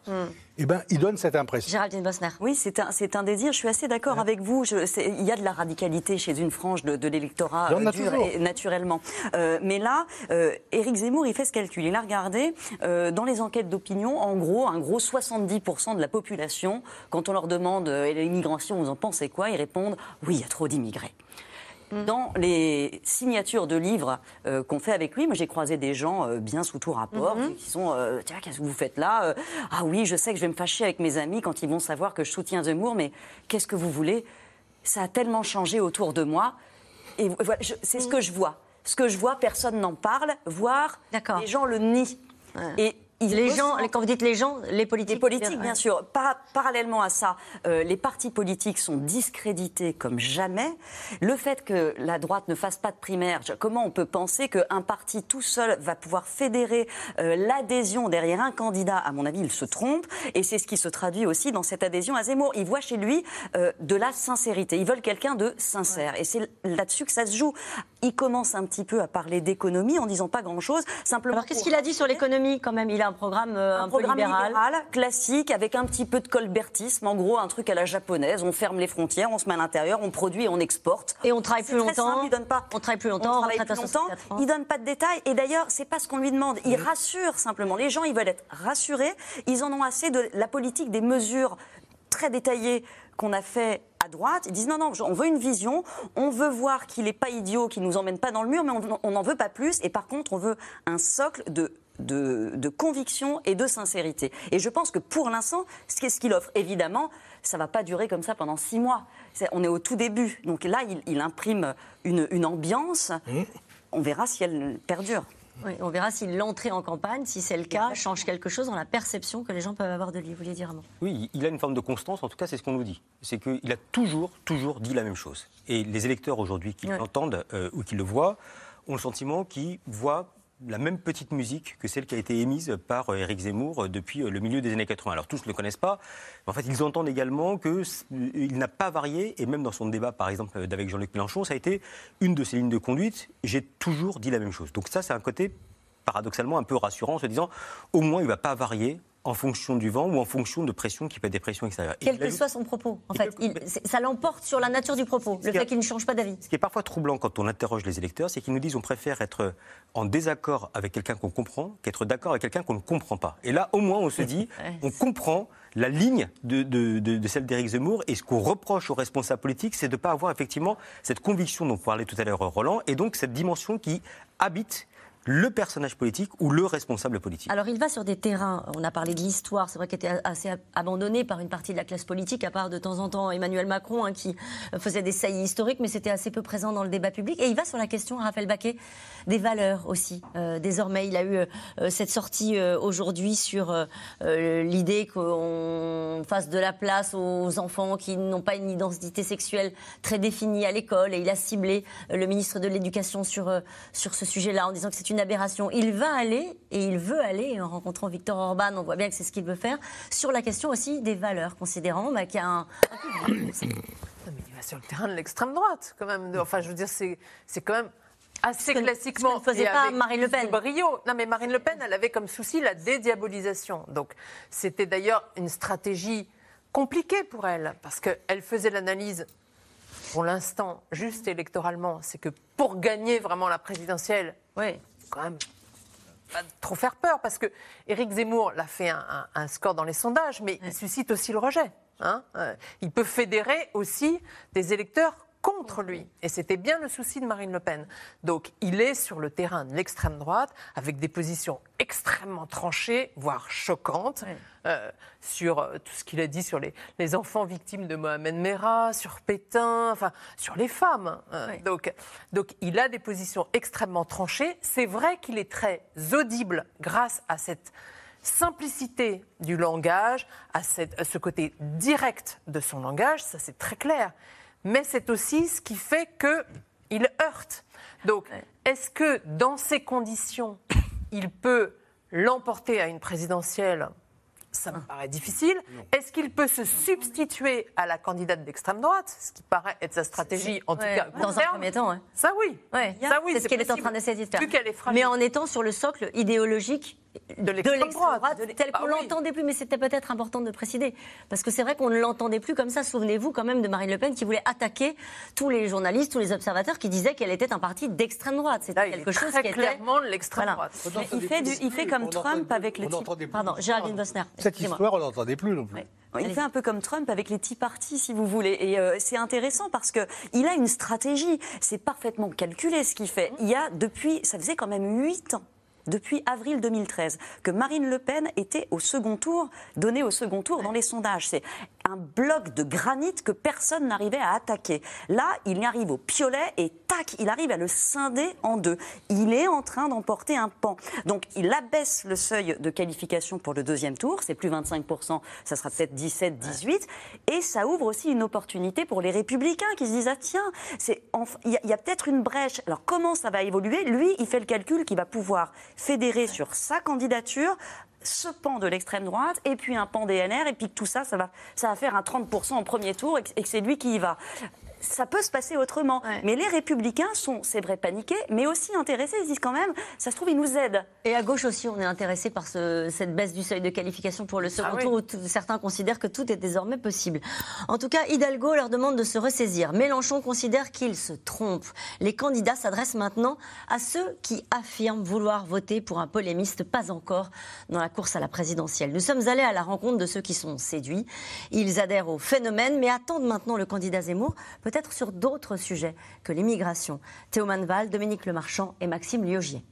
Eh bien, ils donnent cette impression. Géraldine Bosner. Oui, c'est un, c'est un désir. Je suis assez d'accord avec vous. Je- c'est- il y a de la radicalité chez une frange de, de l'électorat Il euh, a dur et naturellement. Euh, mais là, euh, Éric Zemmour, il fait ce calcul. Il a regardé euh, dans les enquêtes d'opinion, en gros, un gros 70% de la population, quand on leur demande euh, l'immigration, vous en pensez quoi? Ils répondent oui, il y a trop d'immigrés. Dans les signatures de livres euh, qu'on fait avec lui, moi j'ai croisé des gens euh, bien sous tout rapport Mhm. qui sont euh, tiens qu'est-ce que vous faites là Ah oui, je sais que je vais me fâcher avec mes amis quand ils vont savoir que je soutiens Zemmour, mais qu'est-ce que vous voulez? Ça a tellement changé autour de moi. Et voilà, c'est ce que je vois. Ce que je vois, personne n'en parle, voire les gens le nient. Et Les gens, quand vous dites les gens, les politiques. les politiques, Ouais. bien sûr. Par- parallèlement à ça, euh, les partis politiques sont discrédités comme jamais. Le fait que la droite ne fasse pas de primaire, comment on peut penser qu'un parti tout seul va pouvoir fédérer euh, l'adhésion derrière un candidat? À mon avis, il se trompe. Et c'est ce qui se traduit aussi dans cette adhésion à Zemmour. Ils voient chez lui euh, de la sincérité. Ils veulent quelqu'un de sincère. Et c'est là-dessus que ça se joue. Il commence un petit peu à parler d'économie en disant pas grand-chose. Simplement Alors qu'est-ce qu'il a dit sur l'économie quand même? Il a un programme euh, un, un peu programme libéral. libéral. classique avec un petit peu de colbertisme, en gros un truc à la japonaise. On ferme les frontières, on se met à l'intérieur, on produit et on exporte. Et on travaille plus très longtemps. simple, il donne pas. On travaille plus On longtemps, on travaille plus longtemps. 64 ans. Il donne pas de détails. Et d'ailleurs, c'est pas ce qu'on lui demande. Il rassure simplement. Les gens, ils veulent être rassurés. Ils en ont assez de la politique des mesures très détaillées qu'on a fait à droite. Ils disent non, non, on veut une vision. On veut voir qu'il n'est pas idiot, qu'il nous emmène pas dans le mur, mais on n'en veut pas plus. Et par contre, on veut un socle de de, de conviction et de sincérité. Et je pense que pour l'instant, ce qu'est- ce qu'il offre, évidemment, ça va pas durer comme ça pendant six mois. C'est- on est au tout début. Donc là, il, il imprime une, une ambiance. On verra si elle perdure. Oui, on verra si l'entrée en campagne, si c'est le cas, change quelque chose dans la perception que les gens peuvent avoir de lui. Vous vouliez dire un mot Oui, il a une forme de constance, en tout cas c'est ce qu'on nous dit. C'est qu'il a toujours, toujours dit la même chose. Et les électeurs aujourd'hui qui l'entendent euh, ou qui le voient ont le sentiment qu'ils voient la même petite musique que celle qui a été émise par euh, Éric Zemmour euh, depuis euh, le milieu des années 80. Alors tous ne le connaissent pas, mais en fait ils entendent également qu'il n'a pas varié, et même dans son débat par exemple avec Jean-Luc Mélenchon, ça a été une de ses lignes de conduite, j'ai toujours dit la même chose. Donc ça c'est un côté paradoxalement un peu rassurant en se disant au moins il ne va pas varier en fonction du vent ou en fonction de pressions qui peuvent être des pressions extérieures. Quel que soit son propos, en fait. Il- ça l'emporte sur la nature du propos, le fait qu'il ne change pas d'avis. Ce qui est parfois troublant quand on interroge les électeurs, c'est qu'ils nous disent on préfère être en désaccord avec quelqu'un qu'on comprend qu'être d'accord avec quelqu'un qu'on ne comprend pas. Et là, au moins, on se dit, on comprend la ligne de, de- de- de celle d'Éric Zemmour et ce qu'on reproche aux responsables politiques, c'est de ne pas avoir effectivement cette conviction dont parlait tout à l'heure Roland et donc cette dimension qui habite le personnage politique ou le responsable politique. Alors il va sur des terrains, on a parlé de l'histoire, c'est vrai qu'elle était assez abandonnée par une partie de la classe politique, à part de temps en temps Emmanuel Macron hein, qui faisait des saillies historiques, mais c'était assez peu présent dans le débat public. Et il va sur la question, Raphaël Baquet, des valeurs aussi. Euh, désormais, il a eu euh, cette sortie euh, aujourd'hui sur euh, euh, l'idée qu'on fasse de la place aux enfants qui n'ont pas une identité sexuelle très définie à l'école. Et il a ciblé euh, le ministre de l'Éducation sur, euh, sur ce sujet-là en disant que c'est une aberration. Il va aller, et il veut aller, et en rencontrant Victor Orban, on voit bien que c'est ce qu'il veut faire, sur la question aussi des valeurs, considérant bah, qu'il y a un. Non, mais il va sur le terrain de l'extrême droite, quand même. Enfin, je veux dire, c'est quand même assez Ce classiquement. ce ne faisait pas Marine Le Pen. Brio. Non, mais Marine Le Pen, elle avait comme souci la dédiabolisation. Donc, c'était d'ailleurs une stratégie compliquée pour elle, parce qu'elle faisait l'analyse. Pour l'instant, juste électoralement, c'est que pour gagner vraiment la présidentielle, oui. Quand même pas trop faire peur, parce que Éric Zemmour l'a fait un, un- un score dans les sondages, mais il suscite aussi le rejet. hein. Euh, il peut fédérer aussi des électeurs contre lui. Et c'était bien le souci de Marine Le Pen. Donc il est sur le terrain de l'extrême droite, avec des positions extrêmement tranchées, voire choquantes, euh, sur euh, tout ce qu'il a dit sur les, les enfants victimes de Mohamed Merah, sur Pétain, enfin sur les femmes. Euh, donc, donc il a des positions extrêmement tranchées. C'est vrai qu'il est très audible grâce à cette simplicité du langage, à, cette- à ce côté direct de son langage, ça c'est très clair. Mais c'est aussi ce qui fait qu'il heurte. Donc, est-ce que dans ces conditions, il peut l'emporter à une présidentielle? Ça me paraît difficile. Est-ce qu'il peut se substituer à la candidate d'extrême droite, ce qui paraît être sa stratégie, en tout Ouais, cas, dans un terme premier temps, ouais. Ça oui. Ouais, Ça oui, c'est ce qu'elle est en train d'essayer de faire. Vu qu'elle est fragile. Mais en étant sur le socle idéologique De l'extrême droite. tel Ah qu'on oui. l'entendait plus. Mais c'était peut-être important de préciser. Parce que c'est vrai qu'on ne l'entendait plus comme ça. Souvenez-vous quand même de Marine Le Pen qui voulait attaquer tous les journalistes, tous les observateurs qui disaient qu'elle était un parti d'extrême droite. C'était quelque chose très qui était. clairement de l'extrême Voilà. droite. Mais il fait, du- il fait comme On Trump avec les Pardon. Géraldine Bosner. Cette histoire, on n'entendait plus non plus. Il fait un peu comme Trump avec les Tea Party, si vous voulez. Et euh, c'est intéressant parce que il a une stratégie. C'est parfaitement calculé ce qu'il fait. Il y a depuis, ça faisait quand même huit ans. Depuis avril 2013, que Marine Le Pen était au second tour, donnée au second tour dans les sondages. C'est un bloc de granit que personne n'arrivait à attaquer. Là, il y arrive au piolet et tac, il arrive à le scinder en deux. Il est en train d'emporter un pan. Donc, il abaisse le seuil de qualification pour le deuxième tour. C'est plus 25%, ça sera peut-être 17, 18. Et ça ouvre aussi une opportunité pour les républicains qui se disent ah tiens, il y a peut-être une brèche. Alors comment ça va évoluer? Lui, il fait le calcul qu'il va pouvoir fédérer sur sa candidature ce pan de l'extrême droite et puis un pan LR et puis que tout ça, ça va, ça va faire un 30% en premier tour et que c'est lui qui y va. Ça peut se passer autrement. Mais les républicains sont, c'est vrai, paniqués, mais aussi intéressés. Ils se disent quand même, ça se trouve, ils nous aident. Et à gauche aussi, on est intéressé par ce- cette baisse du seuil de qualification pour le second Ah oui. tour, où tout- certains considèrent que tout est désormais possible. En tout cas, Hidalgo leur demande de se ressaisir. Mélenchon considère qu'il se trompe. Les candidats s'adressent maintenant à ceux qui affirment vouloir voter pour un polémiste pas encore dans la course à la présidentielle. Nous sommes allés à la rencontre de ceux qui sont séduits. Ils adhèrent au phénomène, mais attendent maintenant le candidat Zemmour, peut-être sur d'autres sujets que l'immigration. Théo Manval, Dominique Lemarchand et Maxime Liogier.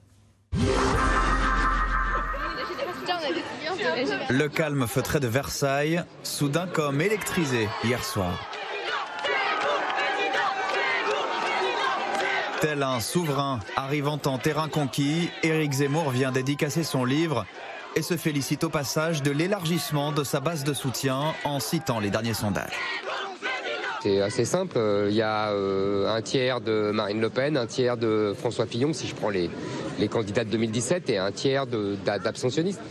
Le calme feutré de Versailles, soudain comme électrisé hier soir. Tel un souverain arrivant en terrain conquis, Éric Zemmour vient dédicacer son livre et se félicite au passage de l'élargissement de sa base de soutien en citant les derniers sondages. C'est assez simple. Il y a euh, un tiers de Marine Le Pen, un tiers de François Fillon, si je prends les, les candidats de 2017, et un tiers d'abstentionnistes.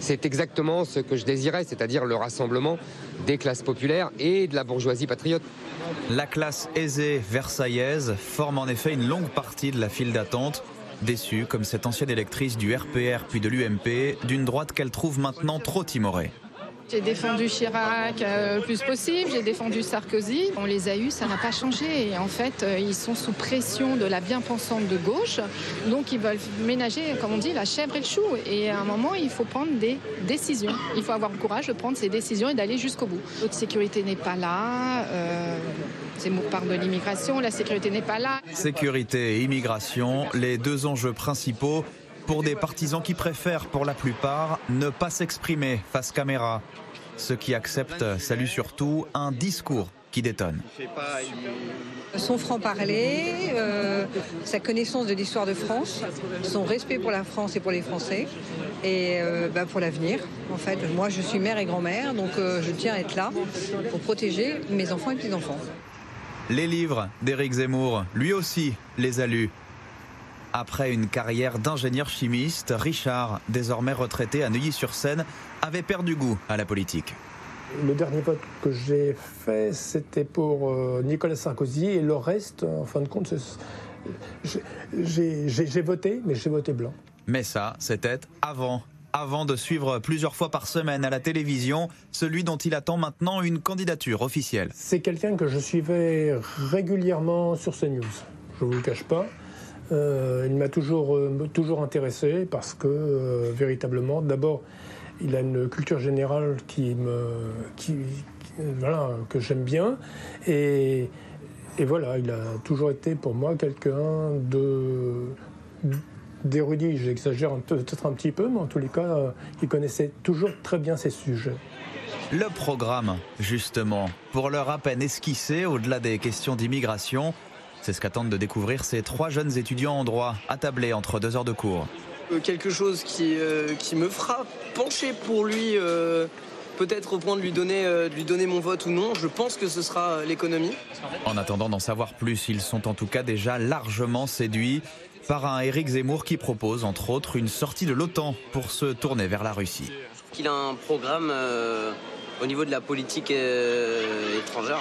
C'est exactement ce que je désirais, c'est-à-dire le rassemblement des classes populaires et de la bourgeoisie patriote. La classe aisée versaillaise forme en effet une longue partie de la file d'attente déçue comme cette ancienne électrice du RPR puis de l'UMP, d'une droite qu'elle trouve maintenant trop timorée. J'ai défendu Chirac euh, le plus possible, j'ai défendu Sarkozy. On les a eus, ça n'a pas changé. Et en fait, euh, ils sont sous pression de la bien-pensante de gauche. Donc, ils veulent ménager, comme on dit, la chèvre et le chou. Et à un moment, il faut prendre des décisions. Il faut avoir le courage de prendre ces décisions et d'aller jusqu'au bout. Notre sécurité n'est pas là. Euh, Zemmour parle de l'immigration. La sécurité n'est pas là. Sécurité et immigration, les deux enjeux principaux pour des partisans qui préfèrent, pour la plupart, ne pas s'exprimer face caméra. Ceux qui acceptent saluent surtout un discours qui détonne. Son franc-parler, euh, sa connaissance de l'histoire de France, son respect pour la France et pour les Français, et euh, bah, pour l'avenir. En fait, moi je suis mère et grand-mère, donc euh, je tiens à être là pour protéger mes enfants et petits-enfants. Les livres d'Éric Zemmour, lui aussi, les a lus. Après une carrière d'ingénieur chimiste, Richard, désormais retraité à Neuilly-sur-Seine, avait perdu goût à la politique. Le dernier vote que j'ai fait, c'était pour euh, Nicolas Sarkozy et le reste, en fin de compte, j'ai voté, mais j'ai voté blanc. Mais ça, c'était avant avant de suivre plusieurs fois par semaine à la télévision celui dont il attend maintenant une candidature officielle. C'est quelqu'un que je suivais régulièrement sur CNews. Je ne vous le cache pas. Euh, il m'a toujours, euh, toujours intéressé parce que euh, véritablement, d'abord, il a une culture générale qui me, que j'aime bien. Et, et, voilà, il a toujours été pour moi quelqu'un de d'érudit. J'exagère peut-être un petit peu, mais en tous les cas, il connaissait toujours très bien ses sujets. Le programme, justement, pour leur à peine esquissé, au-delà des questions d'immigration, c'est ce qu'attendent de découvrir ces trois jeunes étudiants en droit, attablés entre deux heures de cours. Euh, quelque chose qui, euh, qui me fera pencher pour lui, euh, peut-être au point de lui, donner, de lui donner mon vote ou non. Je pense que ce sera l'économie. En attendant d'en savoir plus, ils sont en tout cas déjà largement séduits par un Éric Zemmour qui propose, entre autres, une sortie de l'OTAN pour se tourner vers la Russie. Il a un programme au niveau de la politique étrangère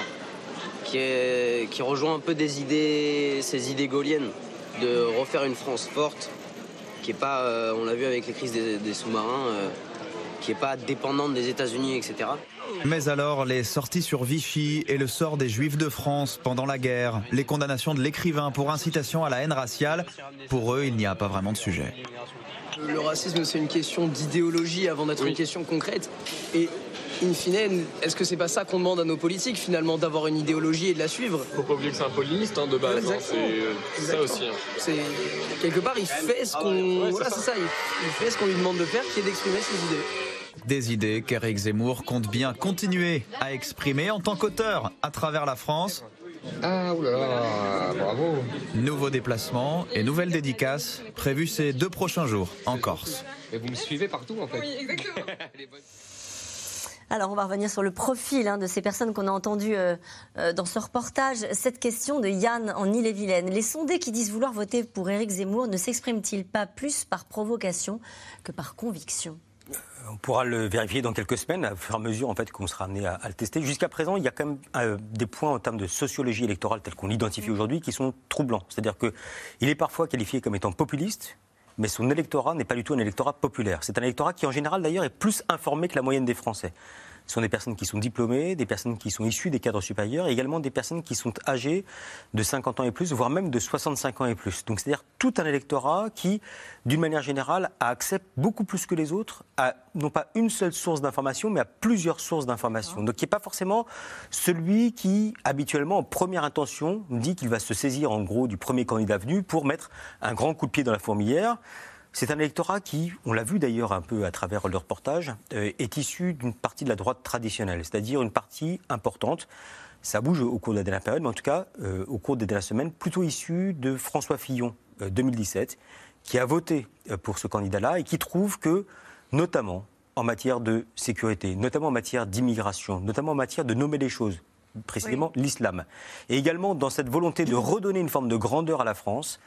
qui, rejoint un peu des idées, ces idées gauliennes, de refaire une France forte, qui est pas, euh, on l'a vu avec les crises des, sous-marins, euh, qui n'est pas dépendante des États-Unis, etc. Mais alors, les sorties sur Vichy et le sort des Juifs de France pendant la guerre, les condamnations de l'écrivain pour incitation à la haine raciale, pour eux, il n'y a pas vraiment de sujet. Le racisme, c'est une question d'idéologie avant d'être une question concrète. Et in fine, est-ce que c'est pas ça qu'on demande à nos politiques finalement, d'avoir une idéologie et de la suivre? Faut pas oublier que c'est un politiste hein, de base, hein, c'est ça aussi. Hein. C'est quelque part, il fait ce qu'on, voilà, c'est ça, il, fait ce qu'on lui demande de faire, qui est d'exprimer ses idées. Des idées qu'Éric Zemmour compte bien continuer à exprimer en tant qu'auteur à travers la France. Ah, oulala, bravo. Nouveau déplacement et nouvelle dédicace prévues ces deux prochains jours en Corse. Et vous me suivez partout en fait. Oui, exactement. Alors, on va revenir sur le profil hein, de ces personnes qu'on a entendues euh, euh, dans ce reportage. Cette question de Yann en Ille-et-Vilaine. Les sondés qui disent vouloir voter pour Éric Zemmour ne s'expriment-ils pas plus par provocation que par conviction? On pourra le vérifier dans quelques semaines, à fur et à mesure en fait, qu'on sera amené à, le tester. Jusqu'à présent, il y a quand même euh, des points en termes de sociologie électorale tels qu'on l'identifie aujourd'hui qui sont troublants. C'est-à-dire qu'il est parfois qualifié comme étant populiste, mais son électorat n'est pas du tout un électorat populaire. C'est un électorat qui, en général, d'ailleurs, est plus informé que la moyenne des Français. Ce sont des personnes qui sont diplômées, des personnes qui sont issues des cadres supérieurs, et également des personnes qui sont âgées de 50 ans et plus, voire même de 65 ans et plus. Donc c'est-à-dire tout un électorat qui, d'une manière générale, accepte beaucoup plus que les autres, à non pas une seule source d'information, mais à plusieurs sources d'information. Donc qui n'est pas forcément celui qui, habituellement, en première intention, dit qu'il va se saisir en gros du premier candidat venu pour mettre un grand coup de pied dans la fourmilière. C'est un électorat qui, on l'a vu d'ailleurs un peu à travers le reportage, euh, est issu d'une partie de la droite traditionnelle, c'est-à-dire une partie importante. Ça bouge au cours de la dernière période, mais en tout cas, euh, au cours des dernières semaines, plutôt issue de François Fillon, 2017, euh, qui a voté pour ce candidat-là et qui trouve que, notamment en matière de sécurité, notamment en matière d'immigration, notamment en matière de nommer les choses, précisément l'islam, et également dans cette volonté de redonner une forme de grandeur à la France,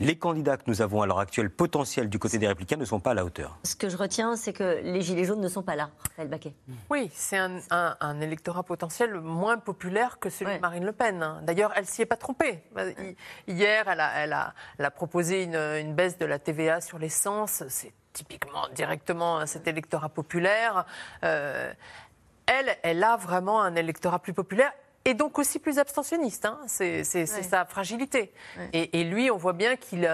les candidats que nous avons à l'heure actuelle potentiels du côté des Républicains ne sont pas à la hauteur. Ce que je retiens, c'est que les Gilets jaunes ne sont pas là, Raphaël Baquet. Oui, c'est un, un- un électorat potentiel moins populaire que celui de Marine Le Pen. hein. D'ailleurs, elle s'y est pas trompée. Hi- Hier, elle a, elle a- elle a proposé une, une baisse de la TVA sur l'essence. C'est typiquement directement cet électorat populaire. Euh, elle, elle a vraiment un électorat plus populaire. Et donc aussi plus abstentionniste, hein. c'est Ouais. sa fragilité. Et, et lui, on voit bien qu'il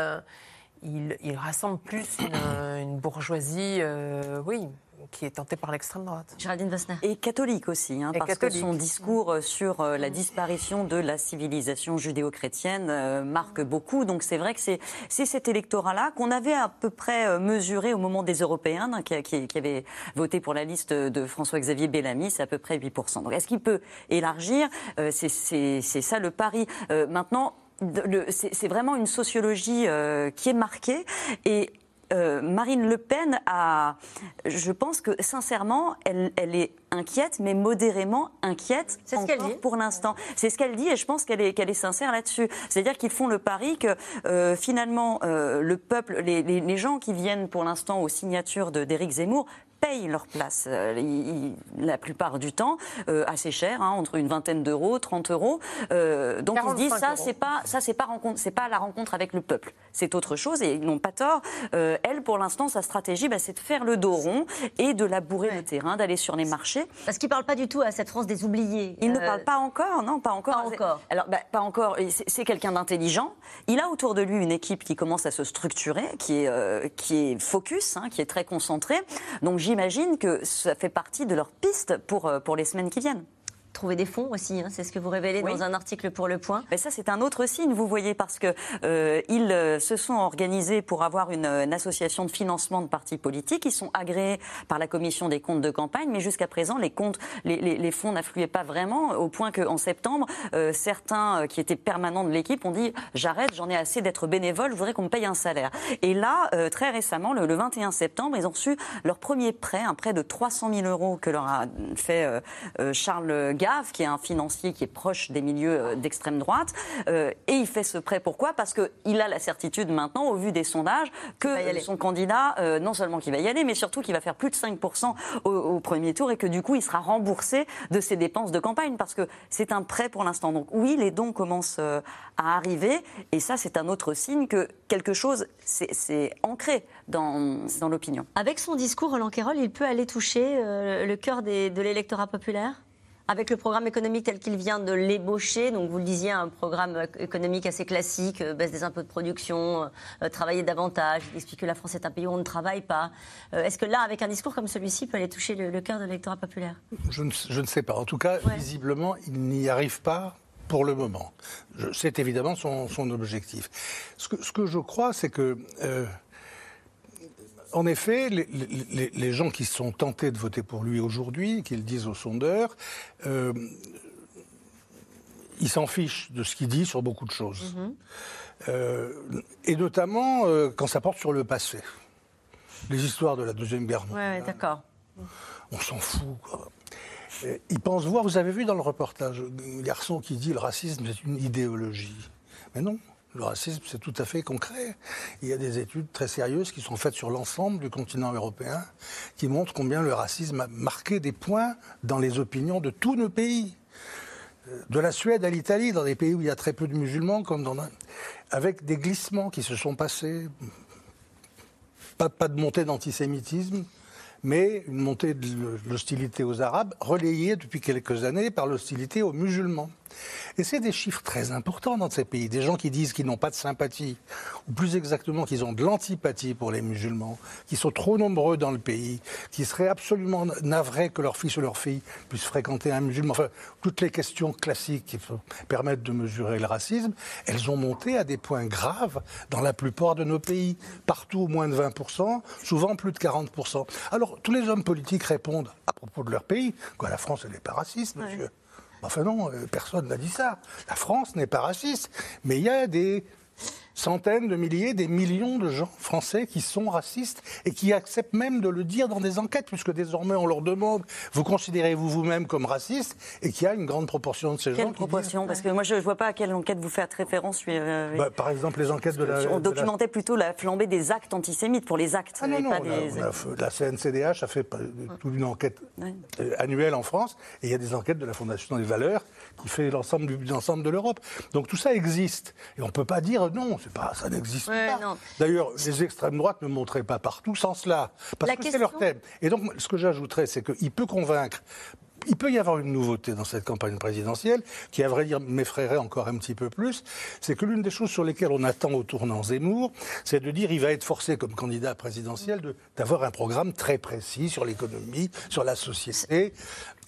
il, il rassemble plus une, une bourgeoisie, euh, oui, qui est tentée par l'extrême droite. Géraldine Vossner. Et catholique aussi, hein, Et parce catholique. que son discours euh, sur euh, la disparition de la civilisation judéo-chrétienne euh, marque beaucoup. Donc c'est vrai que c'est c'est cet électorat-là qu'on avait à peu près mesuré au moment des Européens, hein, qui, qui, qui avaient voté pour la liste de François-Xavier Bellamy, c'est à peu près 8%. Donc est-ce qu'il peut élargir Euh, C'est ça le pari. Euh, maintenant, c'est c'est vraiment une sociologie euh, qui est marquée et euh, Marine Le Pen a, je pense que sincèrement, elle, elle est inquiète, mais modérément inquiète ce encore dit. pour l'instant. C'est ce qu'elle dit et je pense qu'elle est, qu'elle est sincère là-dessus. C'est-à-dire qu'ils font le pari que euh, finalement, euh, le peuple, les, les- les gens qui viennent pour l'instant aux signatures de- d'Éric Zemmour, payent leur place euh, ils- ils- la plupart du temps euh, assez cher, hein, entre une vingtaine d'euros, 30 euros. Euh, donc ils se disent 45 ça, c'est pas ça, c'est pas rencontre, c'est pas la rencontre avec le peuple, c'est autre chose et ils n'ont pas tort. Elle, pour l'instant, sa stratégie, bah, c'est de faire le dos rond et de labourer le terrain, d'aller sur les marchés. Parce qu'il ne parle pas du tout à cette France des oubliés. Il ne Euh, parle pas encore, non, pas encore. Pas encore. Alors, bah, pas encore. C'est quelqu'un d'intelligent. Il a autour de lui une équipe qui commence à se structurer, qui est, euh, qui est focus, hein, qui est très concentrée. Donc, j'imagine que ça fait partie de leur piste pour, euh, pour les semaines qui viennent. Trouver des fonds aussi, hein, c'est ce que vous révélez Oui. dans un article pour Le Point. Mais ça, c'est un autre signe, vous voyez, parce que euh, ils euh, se sont organisés pour avoir une, une association de financement de partis politiques. Ils sont agréés par la commission des comptes de campagne, mais jusqu'à présent, les comptes, les, les- les fonds n'affluaient pas vraiment, au point qu'en septembre, euh, certains euh, qui étaient permanents de l'équipe ont dit j'arrête, j'en ai assez d'être bénévole, je voudrais qu'on me paye un salaire. Et là, euh, très récemment, le, le 21 septembre, ils ont reçu leur premier prêt, un prêt de 300 000 euros que leur a fait euh, euh, Charles Gave, qui est un financier qui est proche des milieux euh, d'extrême droite. Euh, et il fait ce prêt pourquoi? Parce qu'il a la certitude maintenant, au vu des sondages, que son candidat, euh, non seulement qu'il va y aller, mais surtout qu'il va faire plus de 5% au, au premier tour et que du coup, il sera remboursé de ses dépenses de campagne parce que c'est un prêt pour l'instant. Donc oui, les dons commencent euh, à arriver et ça, c'est un autre signe que quelque chose, c'est c'est ancré dans, dans l'opinion. Avec son discours, Roland Quérol, il peut aller toucher euh, le cœur des- de l'électorat populaire? Avec le programme économique tel qu'il vient de l'ébaucher, donc vous le disiez, un programme euh, économique assez classique, euh, baisse des impôts de production, euh, travailler davantage, il explique que la France est un pays où on ne travaille pas. Euh, Est-ce que là, avec un discours comme celui-ci, il peut aller toucher le, le cœur de l'électorat populaire? Je ne, je ne sais pas. En tout cas, visiblement, il n'y arrive pas pour le moment. C'est évidemment son, son objectif. Ce que, ce que je crois, c'est que, euh, en effet, les, les- les gens qui sont tentés de voter pour lui aujourd'hui, qu'ils disent aux sondeurs, euh, ils s'en fichent de ce qu'il dit sur beaucoup de choses. Euh, et notamment euh, quand ça porte sur le passé. Les histoires de la Deuxième Guerre Oui, ouais, d'accord. on s'en fout. Quoi. Ils pensent voir, vous avez vu dans le reportage, un garçon qui dit le racisme c'est une idéologie. Mais non, le racisme c'est tout à fait concret. Il y a des études très sérieuses qui sont faites sur l'ensemble du continent européen qui montrent combien le racisme a marqué des points dans les opinions de tous nos pays. Euh, De la Suède à l'Italie, dans des pays où il y a très peu de musulmans, comme avec des glissements qui se sont passés, pas, pas de montée d'antisémitisme, mais une montée de l'hostilité aux Arabes, relayée depuis quelques années par l'hostilité aux musulmans. Et c'est des chiffres très importants dans ces pays. Des gens qui disent qu'ils n'ont pas de sympathie, ou plus exactement qu'ils ont de l'antipathie pour les musulmans, qui sont trop nombreux dans le pays, qui seraient absolument navrés que leur fils ou leur fille puisse fréquenter un musulman. Enfin, toutes les questions classiques qui permettent de mesurer le racisme, elles ont monté à des points graves dans la plupart de nos pays. Partout, moins de 20%, souvent plus de 40%. Alors, tous les hommes politiques répondent à propos de leur pays, quoi, la France, elle n'est pas raciste, monsieur. Enfin non, euh, personne n'a dit ça. La France n'est pas raciste. Mais il y a des centaines de milliers, des millions de gens français qui sont racistes et qui acceptent même de le dire dans des enquêtes, puisque désormais on leur demande vous considérez-vous vous-même comme raciste? Et qu'il y a une grande proportion de ces Quelle gens. qui proportion? Parce que moi, je ne vois pas à quelle enquête vous faites référence. euh, Bah, par exemple, les enquêtes de la. on de la- documentait plutôt la flambée des actes antisémites pour les actes. Ah non, et non, pas on a- des... on a- la CNCDH a fait toute une enquête euh, annuelle en France, et il y a des enquêtes de la Fondation des valeurs qui fait l'ensemble de l'Europe. Donc tout ça existe, et on ne peut pas dire non, pas, ça n'existe Ouais, pas. D'ailleurs, les extrêmes droites ne montraient pas partout sans cela, parce La que c'est leur thème. Et donc, ce que j'ajouterais, c'est qu'il peut convaincre. Il peut y avoir une nouveauté dans cette campagne présidentielle qui, à vrai dire, m'effraierait encore un petit peu plus. C'est que l'une des choses sur lesquelles on attend au tournant Zemmour, c'est de dire il va être forcé comme candidat présidentiel de- d'avoir un programme très précis sur l'économie, sur la société.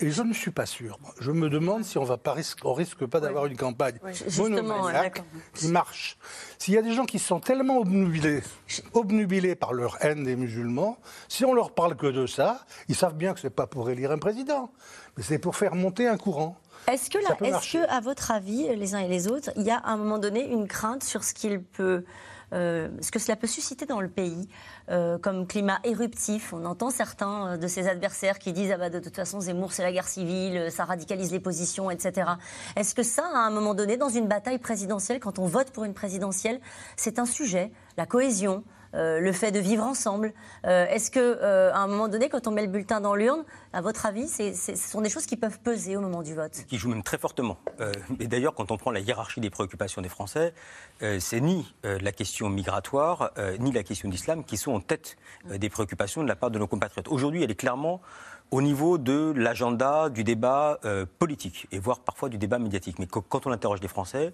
Et je ne suis pas sûr. Je me demande si on va pas risque, on risque pas d'avoir une campagne monomaniaque d'accord. qui marche. S'il y a des gens qui sont tellement obnubilés, obnubilés par leur haine des musulmans, si on leur parle que de ça, ils savent bien que c'est pas pour élire un président, mais c'est pour faire monter un courant. Est-ce là, que, à votre avis, les uns et les autres, il y a à un moment donné une crainte sur ce qu'il peut, euh, ce que cela peut susciter dans le pays, euh, comme climat éruptif On entend certains euh, de ses adversaires qui disent ah bah de toute façon Zemmour c'est la guerre civile, ça radicalise les positions, etc. Est-ce que ça, à un moment donné, dans une bataille présidentielle, quand on vote pour une présidentielle, c'est un sujet, la cohésion euh, le fait de vivre ensemble. Euh, Est-ce que, euh, à un moment donné, quand on met le bulletin dans l'urne, à votre avis, ce sont des choses qui peuvent peser au moment du vote? Qui joue même très fortement. Et d'ailleurs, quand on prend la hiérarchie des préoccupations des Français, c'est ni la question migratoire, ni la question d'islam qui sont en tête des préoccupations de la part de nos compatriotes. Aujourd'hui, elle est clairement au niveau de l'agenda, du débat politique, et voire parfois du débat médiatique. Mais qu- quand on interroge les Français,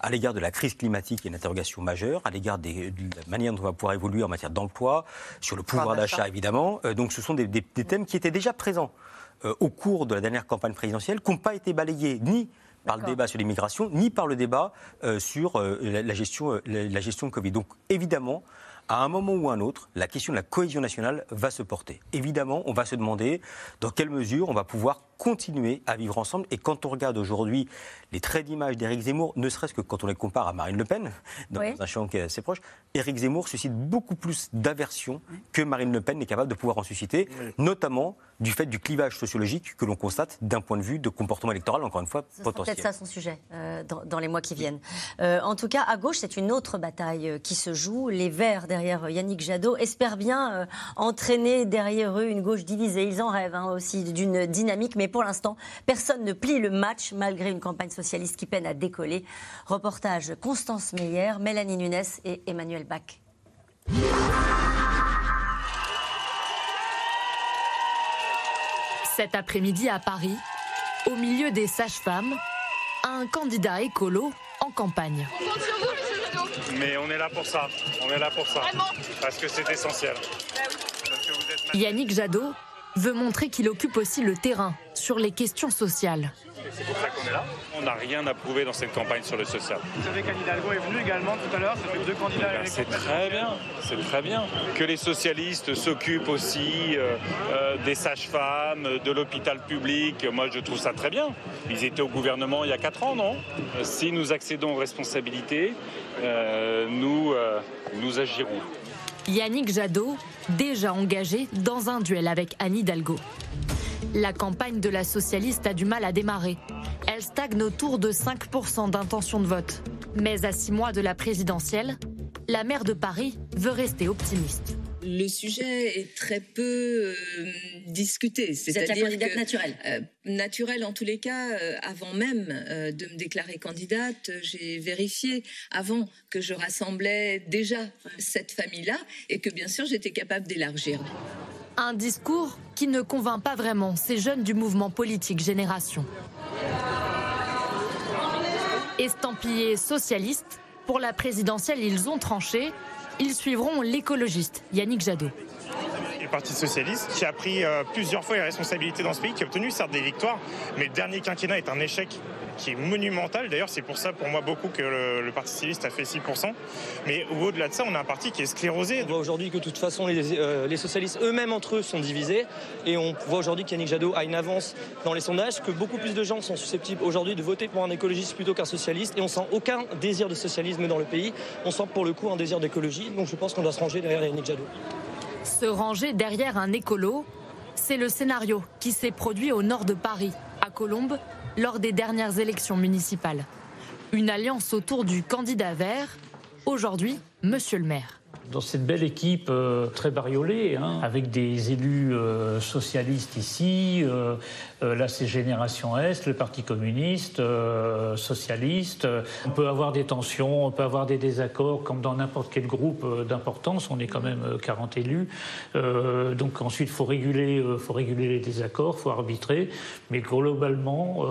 à l'égard de la crise climatique, il y a une interrogation majeure, à l'égard de la manière dont on va pouvoir évoluer en matière d'emploi, sur le pouvoir d'achat. évidemment. Euh, donc ce sont des, des- des thèmes qui étaient déjà présents euh, au cours de la dernière campagne présidentielle, qui n'ont pas été balayés ni par le débat sur l'immigration, ni par le débat euh, sur la, la gestion, la, la gestion Covid. Donc évidemment, à un moment ou un autre, la question de la cohésion nationale va se porter. Évidemment, on va se demander dans quelle mesure on va pouvoir continuer à vivre ensemble. Et quand on regarde aujourd'hui les traits d'image d'Éric Zemmour, ne serait-ce que quand on les compare à Marine Le Pen, dans Oui. un champ qui est assez proche, Éric Zemmour suscite beaucoup plus d'aversion que Marine Le Pen n'est capable de pouvoir en susciter, notamment du fait du clivage sociologique que l'on constate d'un point de vue de comportement électoral, encore une fois, Ce potentiel. peut-être ça son sujet euh, dans, dans les mois qui viennent. Euh, en tout cas, à gauche, c'est une autre bataille euh, qui se joue. Les Verts, derrière euh, Yannick Jadot, espèrent bien euh, entraîner derrière eux une gauche divisée. Ils en rêvent hein, aussi d'une dynamique, mais pour l'instant, personne ne plie le match malgré une campagne socialiste qui peine à décoller. Reportage Constance Meyer, Mélanie Nunes et Emmanuel Bach. Cet après-midi à Paris, au milieu des sages-femmes, un candidat écolo en campagne. Mais on est là pour ça. On est là pour ça. Parce que c'est essentiel. Yannick Jadot veut montrer qu'il occupe aussi le terrain sur les questions sociales. C'est pour ça qu'on est là. On n'a rien à prouver dans cette campagne sur le social. Vous savez qu'Anne Hidalgo est venue également tout à l'heure, ça fait deux candidats à Ben, l'élection C'est très bien, c'est très bien. Que les socialistes s'occupent aussi euh, euh, des sages-femmes, de l'hôpital public, moi je trouve ça très bien. Ils étaient au gouvernement il y a quatre ans, non? Euh, Si nous accédons aux responsabilités, euh, nous, euh, nous agirons. Yannick Jadot, déjà engagé dans un duel avec Anne Hidalgo. La campagne de la socialiste a du mal à démarrer. Elle stagne autour de 5% d'intention de vote. Mais à six mois de la présidentielle, la maire de Paris veut rester optimiste. Le sujet est très peu euh, discuté. êtes la C'est-à-dire candidate que, naturelle. euh, naturelle en tous les cas. euh, avant même euh, de me déclarer candidate, j'ai vérifié avant que je rassemblais déjà cette famille-là et que bien sûr j'étais capable d'élargir. Un discours qui ne convainc pas vraiment ces jeunes du mouvement politique Génération. Estampillés socialistes, pour la présidentielle, ils ont tranché. Ils suivront l'écologiste Yannick Jadot. Le Parti Socialiste, qui a pris euh, plusieurs fois les responsabilités dans ce pays, qui a obtenu certes des victoires, mais le dernier quinquennat est un échec qui est monumental. D'ailleurs, c'est pour ça, pour moi, beaucoup que le, le Parti socialiste a fait 6%. Mais au-delà de ça, on a un parti qui est sclérosé. On voit aujourd'hui que de toute façon, les, euh, les socialistes eux-mêmes entre eux sont divisés. Et on voit aujourd'hui qu'Yannick Jadot a une avance dans les sondages, que beaucoup plus de gens sont susceptibles aujourd'hui de voter pour un écologiste plutôt qu'un socialiste. Et on sent aucun désir de socialisme dans le pays. On sent pour le coup un désir d'écologie. Donc je pense qu'on doit se ranger derrière Yannick Jadot. Se ranger derrière un écolo, c'est le scénario qui s'est produit au nord de Paris, à Colombes, lors des dernières élections municipales. Une alliance autour du candidat vert, aujourd'hui Monsieur le maire. Dans cette belle équipe euh, très bariolée, hein, avec des élus euh, socialistes ici, euh, là c'est Génération Est, le Parti communiste, socialiste. On peut avoir des tensions, on peut avoir des désaccords, comme dans n'importe quel groupe d'importance. On est quand même euh, 40 élus. Donc ensuite, il faut réguler, faut réguler les désaccords, il faut arbitrer. Mais globalement,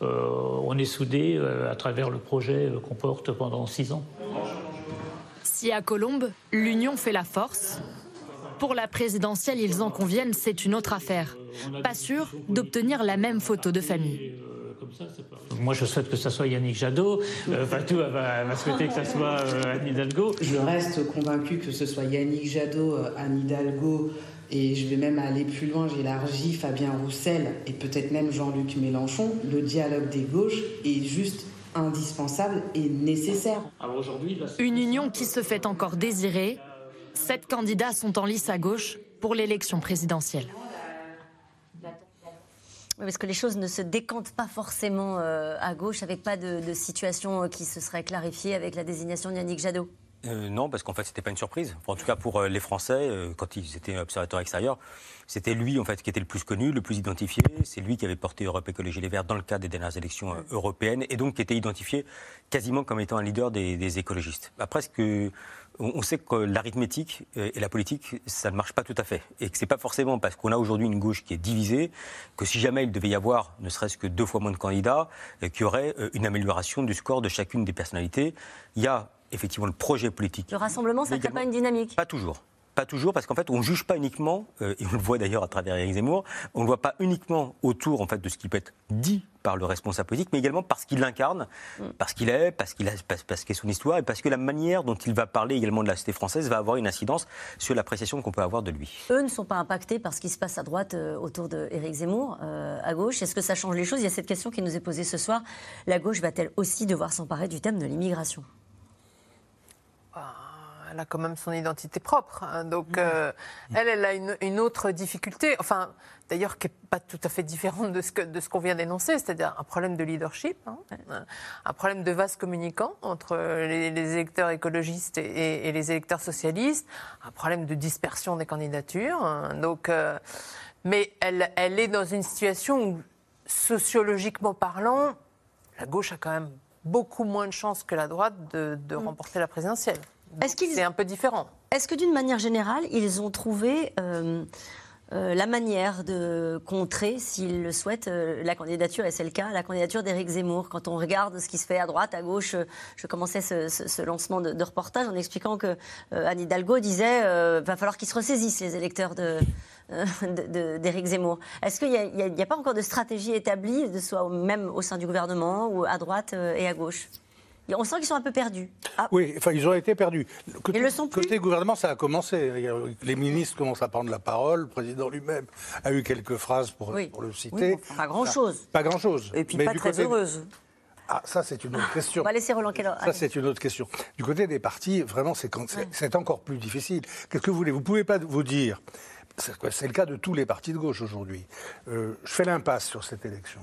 on est soudés à travers le projet qu'on porte pendant six ans. Si à Colombes, l'union fait la force, pour la présidentielle, ils en conviennent, c'est une autre affaire. Pas sûr d'obtenir la même photo de famille. Moi, je souhaite que ça soit Yannick Jadot. Euh, Fatou elle va, elle va souhaiter que ça soit euh, Anne Hidalgo. Je reste convaincu que ce soit Yannick Jadot, euh, Anne Hidalgo, et je vais même aller plus loin, j'élargis Fabien Roussel et peut-être même Jean-Luc Mélenchon. Le dialogue des gauches est juste indispensable et nécessaire. Une union qui se fait encore désirer. Sept candidats sont en lice à gauche pour l'élection présidentielle. Oui, Parce que les choses ne se décantent pas forcément euh, à gauche, avec pas de, de situation euh, qui se serait clarifiée avec la désignation de Yannick Jadot. Euh, non, parce qu'en fait, c'était pas une surprise. En tout cas, pour euh, les Français, euh, quand ils étaient observateurs extérieurs, c'était lui en fait qui était le plus connu, le plus identifié. C'est lui qui avait porté Europe Écologie Les Verts dans le cadre des dernières élections européennes, et donc qui était identifié quasiment comme étant un leader des, des écologistes. Après, ce que on sait que l'arithmétique et la politique, ça ne marche pas tout à fait. Et que c'est pas forcément parce qu'on a aujourd'hui une gauche qui est divisée que si jamais il devait y avoir ne serait-ce que deux fois moins de candidats, qu'il y aurait une amélioration du score de chacune des personnalités. Il y a effectivement le projet politique. Le rassemblement, ça ne crée pas une dynamique. Pas toujours. Pas toujours, parce qu'en fait, on ne juge pas uniquement, euh, et on le voit d'ailleurs à travers Éric Zemmour, on ne voit pas uniquement autour en fait, de ce qui peut être dit par le responsable politique, mais également parce qu'il l'incarne, parce qu'il est, parce qu'il a, parce, parce qu'est son histoire, et parce que la manière dont il va parler également de la société française va avoir une incidence sur l'appréciation qu'on peut avoir de lui. Eux ne sont pas impactés par ce qui se passe à droite euh, autour d'Éric Zemmour, euh, à gauche. Est-ce que ça change les choses? Il y a cette question qui nous est posée ce soir. La gauche va-t-elle aussi devoir s'emparer du thème de l'immigration? Elle a quand même son identité propre. hein. Donc, euh, elle, elle a une, une autre difficulté, enfin, d'ailleurs, qui n'est pas tout à fait différente de ce que- de ce qu'on vient d'énoncer, c'est-à-dire un problème de leadership, hein, un problème de vase communicant entre les, les électeurs écologistes et, et les électeurs socialistes, un problème de dispersion des candidatures. hein. Donc, euh, mais elle, elle est dans une situation où, sociologiquement parlant, la gauche a quand même beaucoup moins de chances que la droite de, de remporter la présidentielle. C'est un peu différent. Est-ce que d'une manière générale, ils ont trouvé euh, euh, la manière de contrer, s'ils le souhaitent, euh, la candidature, et c'est le cas, la candidature d'Éric Zemmour Quand on regarde ce qui se fait à droite, à gauche, euh, je commençais ce, ce- ce lancement de, reportage en expliquant que Anne Hidalgo disait euh, va falloir qu'ils se ressaisissent, les électeurs de. d'Éric Zemmour. Est-ce qu'il n'y a, a- pas encore de stratégie établie, de soit au- même au sein du gouvernement ou à droite et à gauche? On sent qu'ils sont un peu perdus. Ah, Oui, enfin, ils ont été perdus. Côté, Ils le sont plus Côté gouvernement, ça a commencé. Les ministres commencent à prendre la parole. Le président lui-même a eu quelques phrases pour, Oui. pour le citer. Oui, pas grand-chose. Pas grand-chose. Et puis Mais pas très côté- heureuse. Ah, ça, c'est une autre question. On va laisser Roland. Ça, c'est une autre question. Du côté des partis, vraiment, c'est encore plus difficile. Qu'est-ce que vous voulez? Vous ne pouvez pas vous dire. C'est le cas de tous les partis de gauche aujourd'hui. Euh, je fais l'impasse sur cette élection.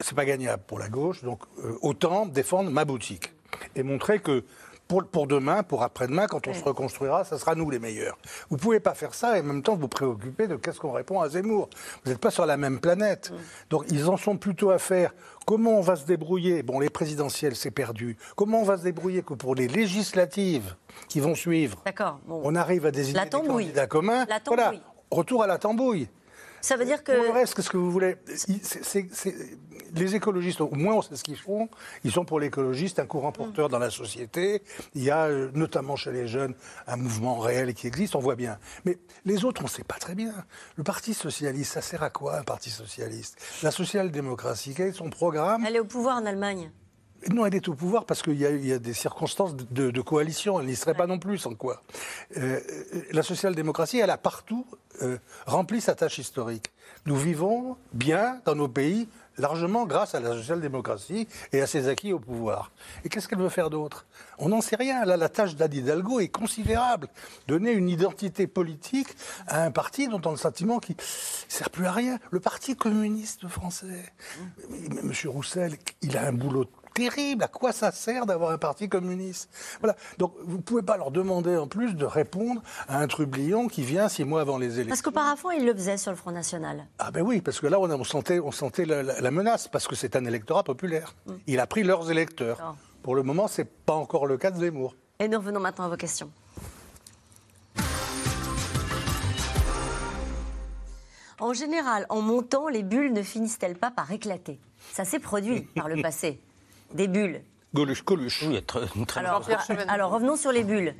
C'est pas gagnable pour la gauche, donc euh, autant défendre ma boutique et montrer que pour, pour demain, pour après-demain, quand on se reconstruira, ça sera nous les meilleurs. Vous pouvez pas faire ça et en même temps vous préoccuper de qu'est-ce qu'on répond à Zemmour. Vous n'êtes pas sur la même planète. Donc ils en sont plutôt à faire comment on va se débrouiller? Bon, les présidentielles, c'est perdu. Comment on va se débrouiller que pour les législatives qui vont suivre, bon. on arrive à désigner des candidats communs. La Voilà, retour à la tambouille. Ça veut dire que. Pour le reste, qu'est-ce que vous voulez Il- c'est- c'est- c'est- Les écologistes, au moins on sait ce qu'ils font. Ils sont pour l'écologiste un courant porteur dans la société. Il y a euh, notamment chez les jeunes un mouvement réel qui existe, on voit bien. Mais les autres, on ne sait pas très bien. Le Parti socialiste, ça sert à quoi un Parti socialiste? La social-démocratie, quel est son programme? Elle est au pouvoir en Allemagne. Non, elle est au pouvoir parce qu'il y, a- il y a des circonstances de, de- de coalition. Elle n'y serait pas non plus sans quoi. Euh, euh, la social-démocratie, elle a partout euh, rempli sa tâche historique. Nous vivons bien dans nos pays, largement grâce à la social-démocratie et à ses acquis au pouvoir. Et qu'est-ce qu'elle veut faire d'autre? On n'en sait rien. Là, la tâche d'Anne Hidalgo est considérable. Donner une identité politique à un parti dont on a le sentiment qu'il ne sert plus à rien. Le Parti communiste français. Mais Monsieur Roussel, il a un boulot terrible. À quoi ça sert d'avoir un parti communiste? Voilà. Donc, vous ne pouvez pas leur demander en plus de répondre à un trublion qui vient six mois avant les élections. Parce qu'auparavant, il le faisait sur le Front National. Ah ben oui, parce que là, on, sentait, on sentait la, la- la menace, parce que c'est un électorat populaire. Il a pris leurs électeurs. Pour le moment, c'est pas encore le cas de Zemmour. Et nous revenons maintenant à vos questions. En général, en montant, les bulles ne finissent-elles pas par éclater? Ça s'est produit par le passé. Des bulles. Goluche, Coluche. Oui, très, très Alors, Jean-Pierre Chevènement. alors, revenons sur les bulles.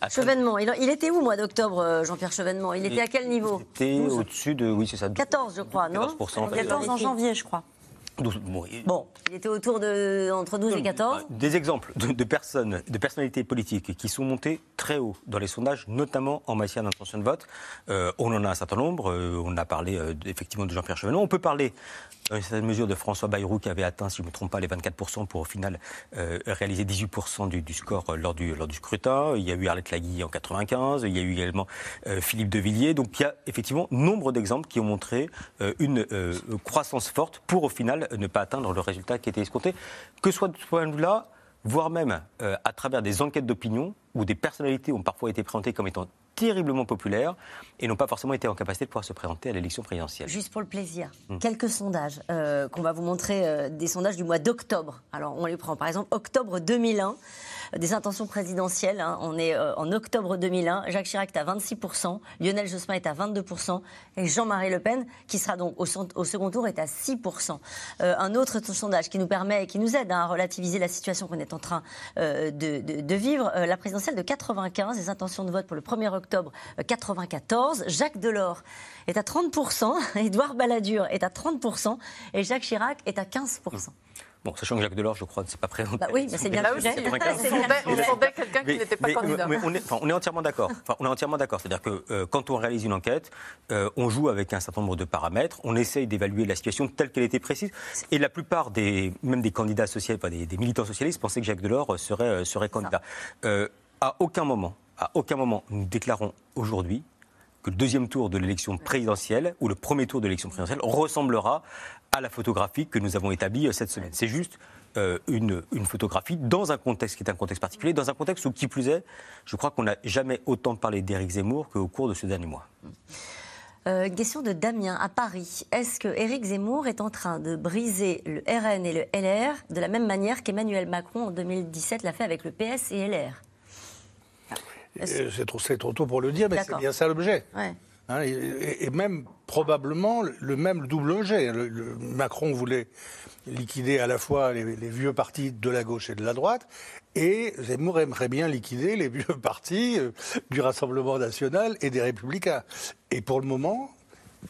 Ah, Chevènement, il, il était où, mois d'octobre, euh, Jean-Pierre Chevènement? Il était à quel niveau? C'était au-dessus de, oui, c'est ça. 14, je crois, non? 14%, en fait. 14 en janvier, je crois. 12, bon, il était autour de entre 12 et 14. Des exemples de, de personnes, de personnalités politiques qui sont montées très haut dans les sondages, notamment en matière d'intention de vote. Euh, on en a un certain nombre. euh, on a parlé euh, effectivement de Jean-Pierre Chevènement. On peut parler, dans une certaine mesure, de François Bayrou qui avait atteint, si je ne me trompe pas, les 24% pour au final réaliser 18% du, du score lors du, lors du scrutin. Il y a eu Arlette Laguille en 95. Il y a eu également Philippe de Villiers. Donc il y a effectivement nombre d'exemples qui ont montré une croissance forte pour au final ne pas atteindre le résultat qui était escompté. Que soit de ce point de vue-là, voire même euh, à travers des enquêtes d'opinion où des personnalités ont parfois été présentées comme étant terriblement populaires et n'ont pas forcément été en capacité de pouvoir se présenter à l'élection présidentielle. Juste pour le plaisir, Hmm. quelques sondages euh, qu'on va vous montrer, euh, des sondages du mois d'octobre. Alors on les prend. Par exemple, octobre 2001, euh, des intentions présidentielles. hein. On est euh, en octobre 2001. Jacques Chirac est à 26%, Lionel Jospin est à 22% et Jean-Marie Le Pen, qui sera donc au, second tour, est à 6%. Euh, un autre sondage qui nous permet et qui nous aide hein, à relativiser la situation qu'on est en train euh, de, de- de vivre, euh, la présidentielle de 95, les intentions de vote pour le 1er octobre euh, 94. Jacques Delors est à 30%, Édouard Balladur est à 30% et Jacques Chirac est à 15%. Bon, sachant que Jacques Delors, je crois, ne s'est pas présenté. Bah oui, mais c'est bien Là aussi, on 95. sondait, on sondait quelqu'un qui n'était pas mais- candidat. mais on, est, enfin, on est entièrement d'accord. Enfin, on est entièrement d'accord. C'est-à-dire que euh, quand on réalise une enquête, euh, on joue avec un certain nombre de paramètres, on essaye d'évaluer la situation telle qu'elle était précise. Et la plupart des, même des candidats sociaux, enfin, des, des militants socialistes, pensaient que Jacques Delors serait, euh, serait candidat. Euh, à aucun moment, à aucun moment, nous déclarons aujourd'hui que le deuxième tour de l'élection présidentielle ou le premier tour de l'élection présidentielle ressemblera à la photographie que nous avons établie euh, cette semaine. C'est juste euh, une, une photographie dans un contexte qui est un contexte particulier, dans un contexte où, qui plus est, je crois qu'on n'a jamais autant parlé d'Éric Zemmour qu'au cours de ce dernier mois. Euh, une question de Damien à Paris. Est-ce que Éric Zemmour est en train de briser le RN et le LR de la même manière qu'Emmanuel Macron en 2017 l'a fait avec le PS et LR Euh, C'est trop, tôt pour le dire, mais c'est bien ça l'objet. Ouais. Hein, et, même probablement le même double objet. Le- le- Macron voulait liquider à la fois les, les vieux partis de la gauche et de la droite, et Zemmour aimerait bien liquider les vieux partis euh, du Rassemblement national et des Républicains. Et pour le moment,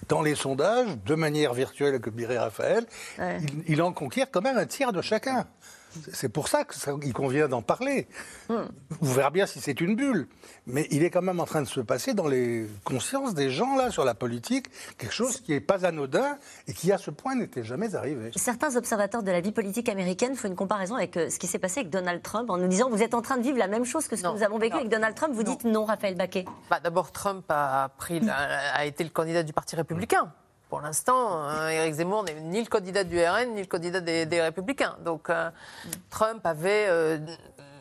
dans les sondages, de manière virtuelle, comme dirait Raphaël, Ouais. il, il en conquiert quand même un tiers de chacun. C'est pour ça qu'il convient d'en parler. Vous verrez bien si c'est une bulle. Mais il est quand même en train de se passer dans les consciences des gens, là, sur la politique, quelque chose qui n'est pas anodin et qui, à ce point, n'était jamais arrivé. Certains observateurs de la vie politique américaine font une comparaison avec euh, ce qui s'est passé avec Donald Trump en nous disant vous êtes en train de vivre la même chose que ce que nous avons vécu avec Donald Trump. Vous dites non, Raphaël Baquet. Bah, D'abord, Trump a, pris la- a été le candidat du Parti républicain. Pour l'instant, euh, Éric Zemmour n'est ni le candidat du RN, ni le candidat des, des Républicains. Donc, euh, Trump avait euh,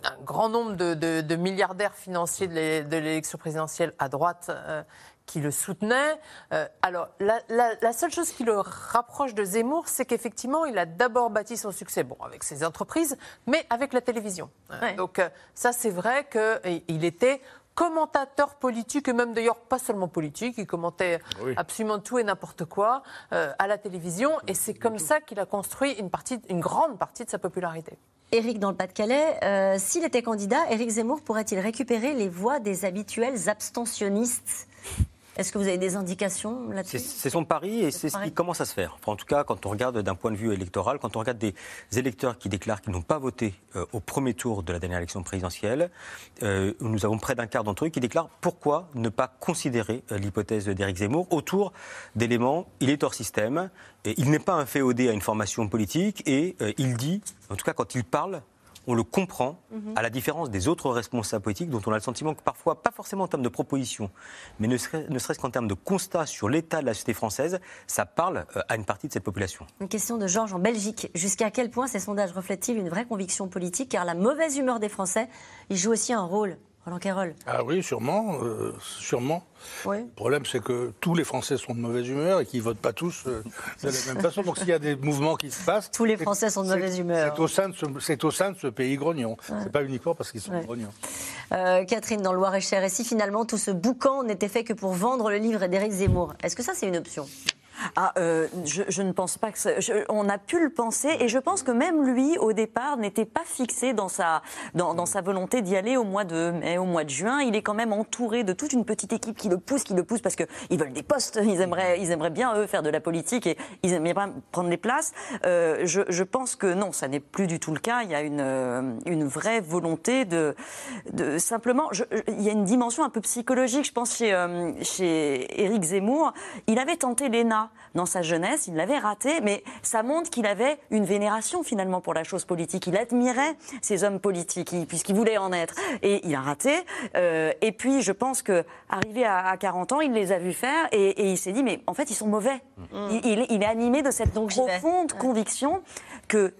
un grand nombre de, de- de milliardaires financiers de l'é- de l'élection présidentielle à droite euh, qui le soutenaient. Euh, alors, la, la- la seule chose qui le rapproche de Zemmour, c'est qu'effectivement, il a d'abord bâti son succès, bon, avec ses entreprises, mais avec la télévision. Donc, euh, ça, c'est vrai qu'il était commentateur politique, et même d'ailleurs pas seulement politique, il commentait Oui. absolument tout et n'importe quoi euh, à la télévision, et c'est comme ça qu'il a construit une, partie, une grande partie de sa popularité. Éric, dans le Pas-de-Calais, euh, s'il était candidat, Éric Zemmour pourrait-il récupérer les voix des habituels abstentionnistes? Est-ce que vous avez des indications là-dessus c'est son pari et c'est ce qui commence à se faire. Enfin, en tout cas, quand on regarde d'un point de vue électoral, quand on regarde des électeurs qui déclarent qu'ils n'ont pas voté euh, au premier tour de la dernière élection présidentielle, euh, nous avons près d'un quart d'entre eux qui déclarent pourquoi ne pas considérer euh, l'hypothèse d'Éric Zemmour autour d'éléments. Il est hors système, et il n'est pas un féodé à une formation politique et il dit, en tout cas quand il parle, on le comprend, Mhm. à la différence des autres responsables politiques dont on a le sentiment que parfois, pas forcément en termes de propositions, mais ne serait- ne serait-ce qu'en termes de constat sur l'état de la société française, ça parle euh, à une partie de cette population. Une question de Georges en Belgique. Jusqu'à quel point ces sondages reflètent-ils une vraie conviction politique? Car la mauvaise humeur des Français, il joue aussi un rôle. Roland Carroll. Ah oui, sûrement, euh, sûrement. Oui. Le problème, c'est que tous les Français sont de mauvaise humeur et qu'ils votent pas tous euh, de la même façon. Donc s'il y a des mouvements qui se passent, Tous les Français sont de mauvaise humeur. C'est au sein de ce, c'est au sein de ce pays grognon. Ouais. C'est pas uniquement parce qu'ils sont Ouais. grognons. Euh, Catherine, dans le Loir-et-Cher, et si finalement tout ce boucan n'était fait que pour vendre le livre d'Éric Zemmour, est-ce que ça c'est une option? Ah, euh, je, je ne pense pas que ça- je- on a pu le penser et je pense que même lui au départ n'était pas fixé dans sa dans, sa volonté d'y aller au mois de mai, au mois de juin. Il est quand même entouré de toute une petite équipe qui le pousse, qui le pousse parce que ils veulent des postes, ils aimeraient ils aimeraient bien eux faire de la politique et ils aimeraient bien prendre les places. Euh, je, je pense que non, ça n'est plus du tout le cas. Il y a une euh, une vraie volonté de de simplement il y a une dimension un peu psychologique, je pense chez euh, chez Éric Zemmour. Il avait tenté l'ENA dans sa jeunesse, il l'avait raté, mais ça montre qu'il avait une vénération finalement pour la chose politique. Il admirait ces hommes politiques, il- puisqu'il voulait en être. Et il a raté. Euh, et puis, je pense que arrivé à, à 40 ans, il les a vus faire et, et il s'est dit, mais en fait, ils sont mauvais. Il, il est- il est animé de cette profonde conviction que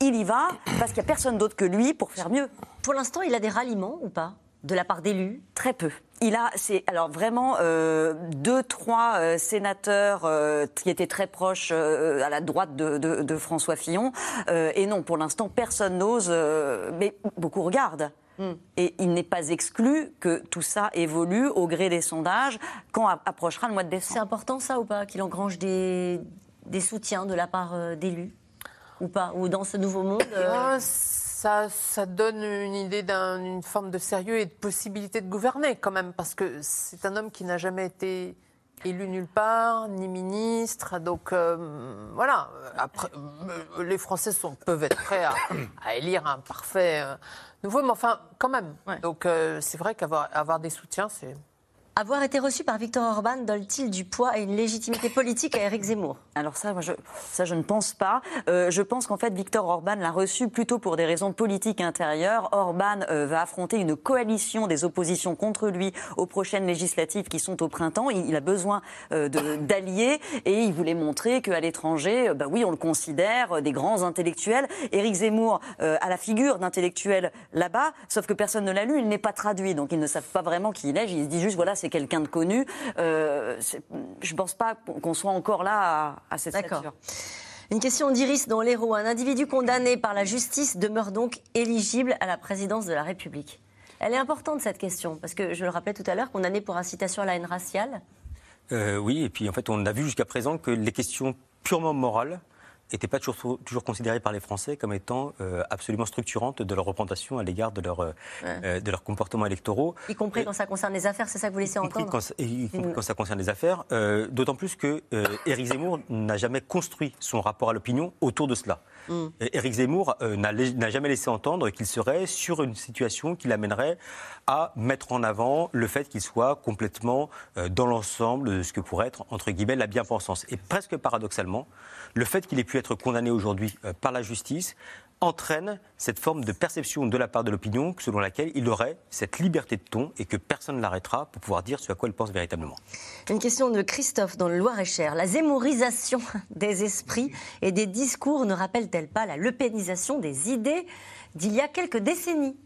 il y va parce qu'il n'y a personne d'autre que lui pour faire mieux. Pour l'instant, il a des ralliements ou pas? De la part d'élus Très peu. Il a, c'est alors vraiment euh, deux, trois euh, sénateurs euh, qui étaient très proches euh, à la droite de, de- de François Fillon. Euh, et non, pour l'instant, personne n'ose, euh, mais beaucoup regardent. Et il n'est pas exclu que tout ça évolue au gré des sondages quand approchera le mois de décembre. C'est important ça ou pas Qu'il engrange des, des soutiens de la part d'élus? Ou pas? Ou dans ce nouveau monde euh, Ah, ça, ça donne une idée d'une forme de sérieux et de possibilité de gouverner quand même, parce que c'est un homme qui n'a jamais été élu nulle part, ni ministre. Donc euh, voilà, après, euh, les Français sont, peuvent être prêts à, à élire un parfait euh, nouveau, mais enfin quand même. Donc c'est vrai qu'avoir avoir des soutiens, c'est... Avoir été reçu par Victor Orban donne-t-il du poids et une légitimité politique à Éric Zemmour? Alors ça, moi, je, ça, je ne pense pas. Euh, je pense qu'en fait, Victor Orban l'a reçu plutôt pour des raisons politiques intérieures. Orban euh, va affronter une coalition des oppositions contre lui aux prochaines législatives qui sont au printemps. Il, a besoin euh, d'alliés et il voulait montrer qu'à l'étranger, bah oui, on le considère des grands intellectuels. Éric Zemmour a la figure d'intellectuel là-bas, sauf que personne ne l'a lu, il n'est pas traduit, donc ils ne savent pas vraiment qui il est. Juste, voilà, c'est quelqu'un de connu. Euh, c'est- je ne pense pas qu'on soit encore là à, à cette D'accord. stature. Une question d'Iris dans l'Hérault. Un individu condamné par la justice demeure donc éligible à la présidence de la République. Elle est importante cette question, parce que je le rappelais tout à l'heure, condamné pour incitation à la haine raciale. Euh, oui, et puis en fait, on a vu jusqu'à présent que les questions purement morales n'étaient pas toujours, toujours considérées par les Français comme étant euh, absolument structurantes de leur représentation à l'égard de euh, Ouais. euh, de leurs comportements électoraux. Y compris quand ça concerne les affaires, c'est ça que vous laissez Y entendre quand, y compris quand ça concerne les affaires, d'autant plus que Éric Zemmour n'a jamais construit son rapport à l'opinion autour de cela. Mm. Éric Zemmour euh, n'a jamais laissé entendre qu'il serait sur une situation qui l'amènerait à mettre en avant le fait qu'il soit complètement euh, dans l'ensemble de ce que pourrait être, entre guillemets, la bien-pensance. Et presque paradoxalement, le fait qu'il ait pu être condamné aujourd'hui euh, par la justice entraîne cette forme de perception de la part de l'opinion selon laquelle il aurait cette liberté de ton et que personne ne l'arrêtera pour pouvoir dire ce à quoi il pense véritablement. Une question de Christophe dans le Loir-et-Cher. La zémorisation des esprits et des discours ne rappelle-t-elle pas la lepénisation des idées d'il y a quelques décennies?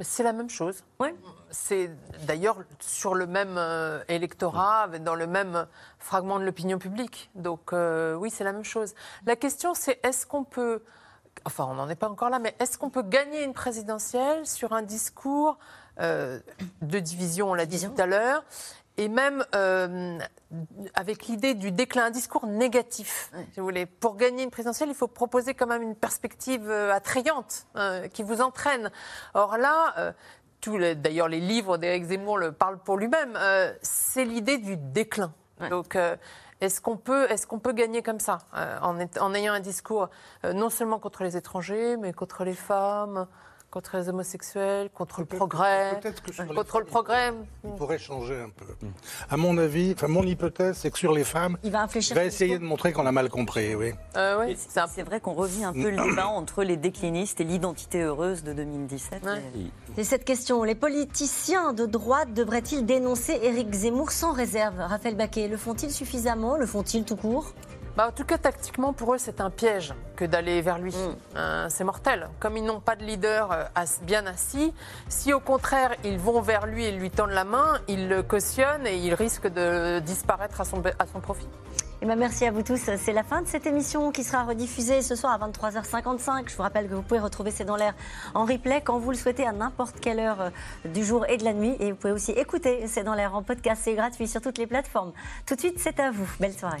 Mais c'est la même chose. Ouais. C'est d'ailleurs sur le même euh, électorat, dans le même fragment de l'opinion publique. Donc euh, oui, c'est la même chose. La question, c'est est-ce qu'on peut, enfin on n'en est pas encore là, mais est-ce qu'on peut gagner une présidentielle sur un discours euh, de division, on l'a dit tout à l'heure, et même euh, avec l'idée du déclin, un discours négatif, si vous voulez. Pour gagner une présidentielle, il faut proposer quand même une perspective euh, attrayante, euh, qui vous entraîne. Or là, les- d'ailleurs les livres d'Éric Zemmour le parlent pour lui-même, c'est l'idée du déclin. Donc, est-ce qu'on peut, est qu'on peut gagner comme ça, euh, en, ayant un discours euh, non seulement contre les étrangers, mais contre les femmes, contre les homosexuels, contre le progrès, contre le progrès. Il pourrait changer un peu. À mon avis, enfin mon hypothèse, c'est que sur les femmes, il va infléchir. va essayer de montrer qu'on a mal compris, oui. Euh, Et c'est vrai qu'on revit un peu le débat entre les déclinistes et l'identité heureuse de 2017. Et- C'est cette question. Les politiciens de droite devraient-ils dénoncer Éric Zemmour sans réserve? Raphaël Baquet, le font-ils suffisamment? Le font-ils tout court? Bah, en tout cas, tactiquement, pour eux, c'est un piège que d'aller vers lui. Euh, c'est mortel. Comme ils n'ont pas de leader euh, bien assis, si au contraire ils vont vers lui et lui tendent la main, ils le cautionnent et il risque de disparaître à son, à son profit. Eh ben, merci à vous tous. C'est la fin de cette émission qui sera rediffusée ce soir à 23h55. Je vous rappelle que vous pouvez retrouver C'est dans l'air en replay quand vous le souhaitez à n'importe quelle heure euh, du jour et de la nuit. Et vous pouvez aussi écouter C'est dans l'air en podcast. C'est gratuit sur toutes les plateformes. Tout de suite, c'est à vous. Belle soirée.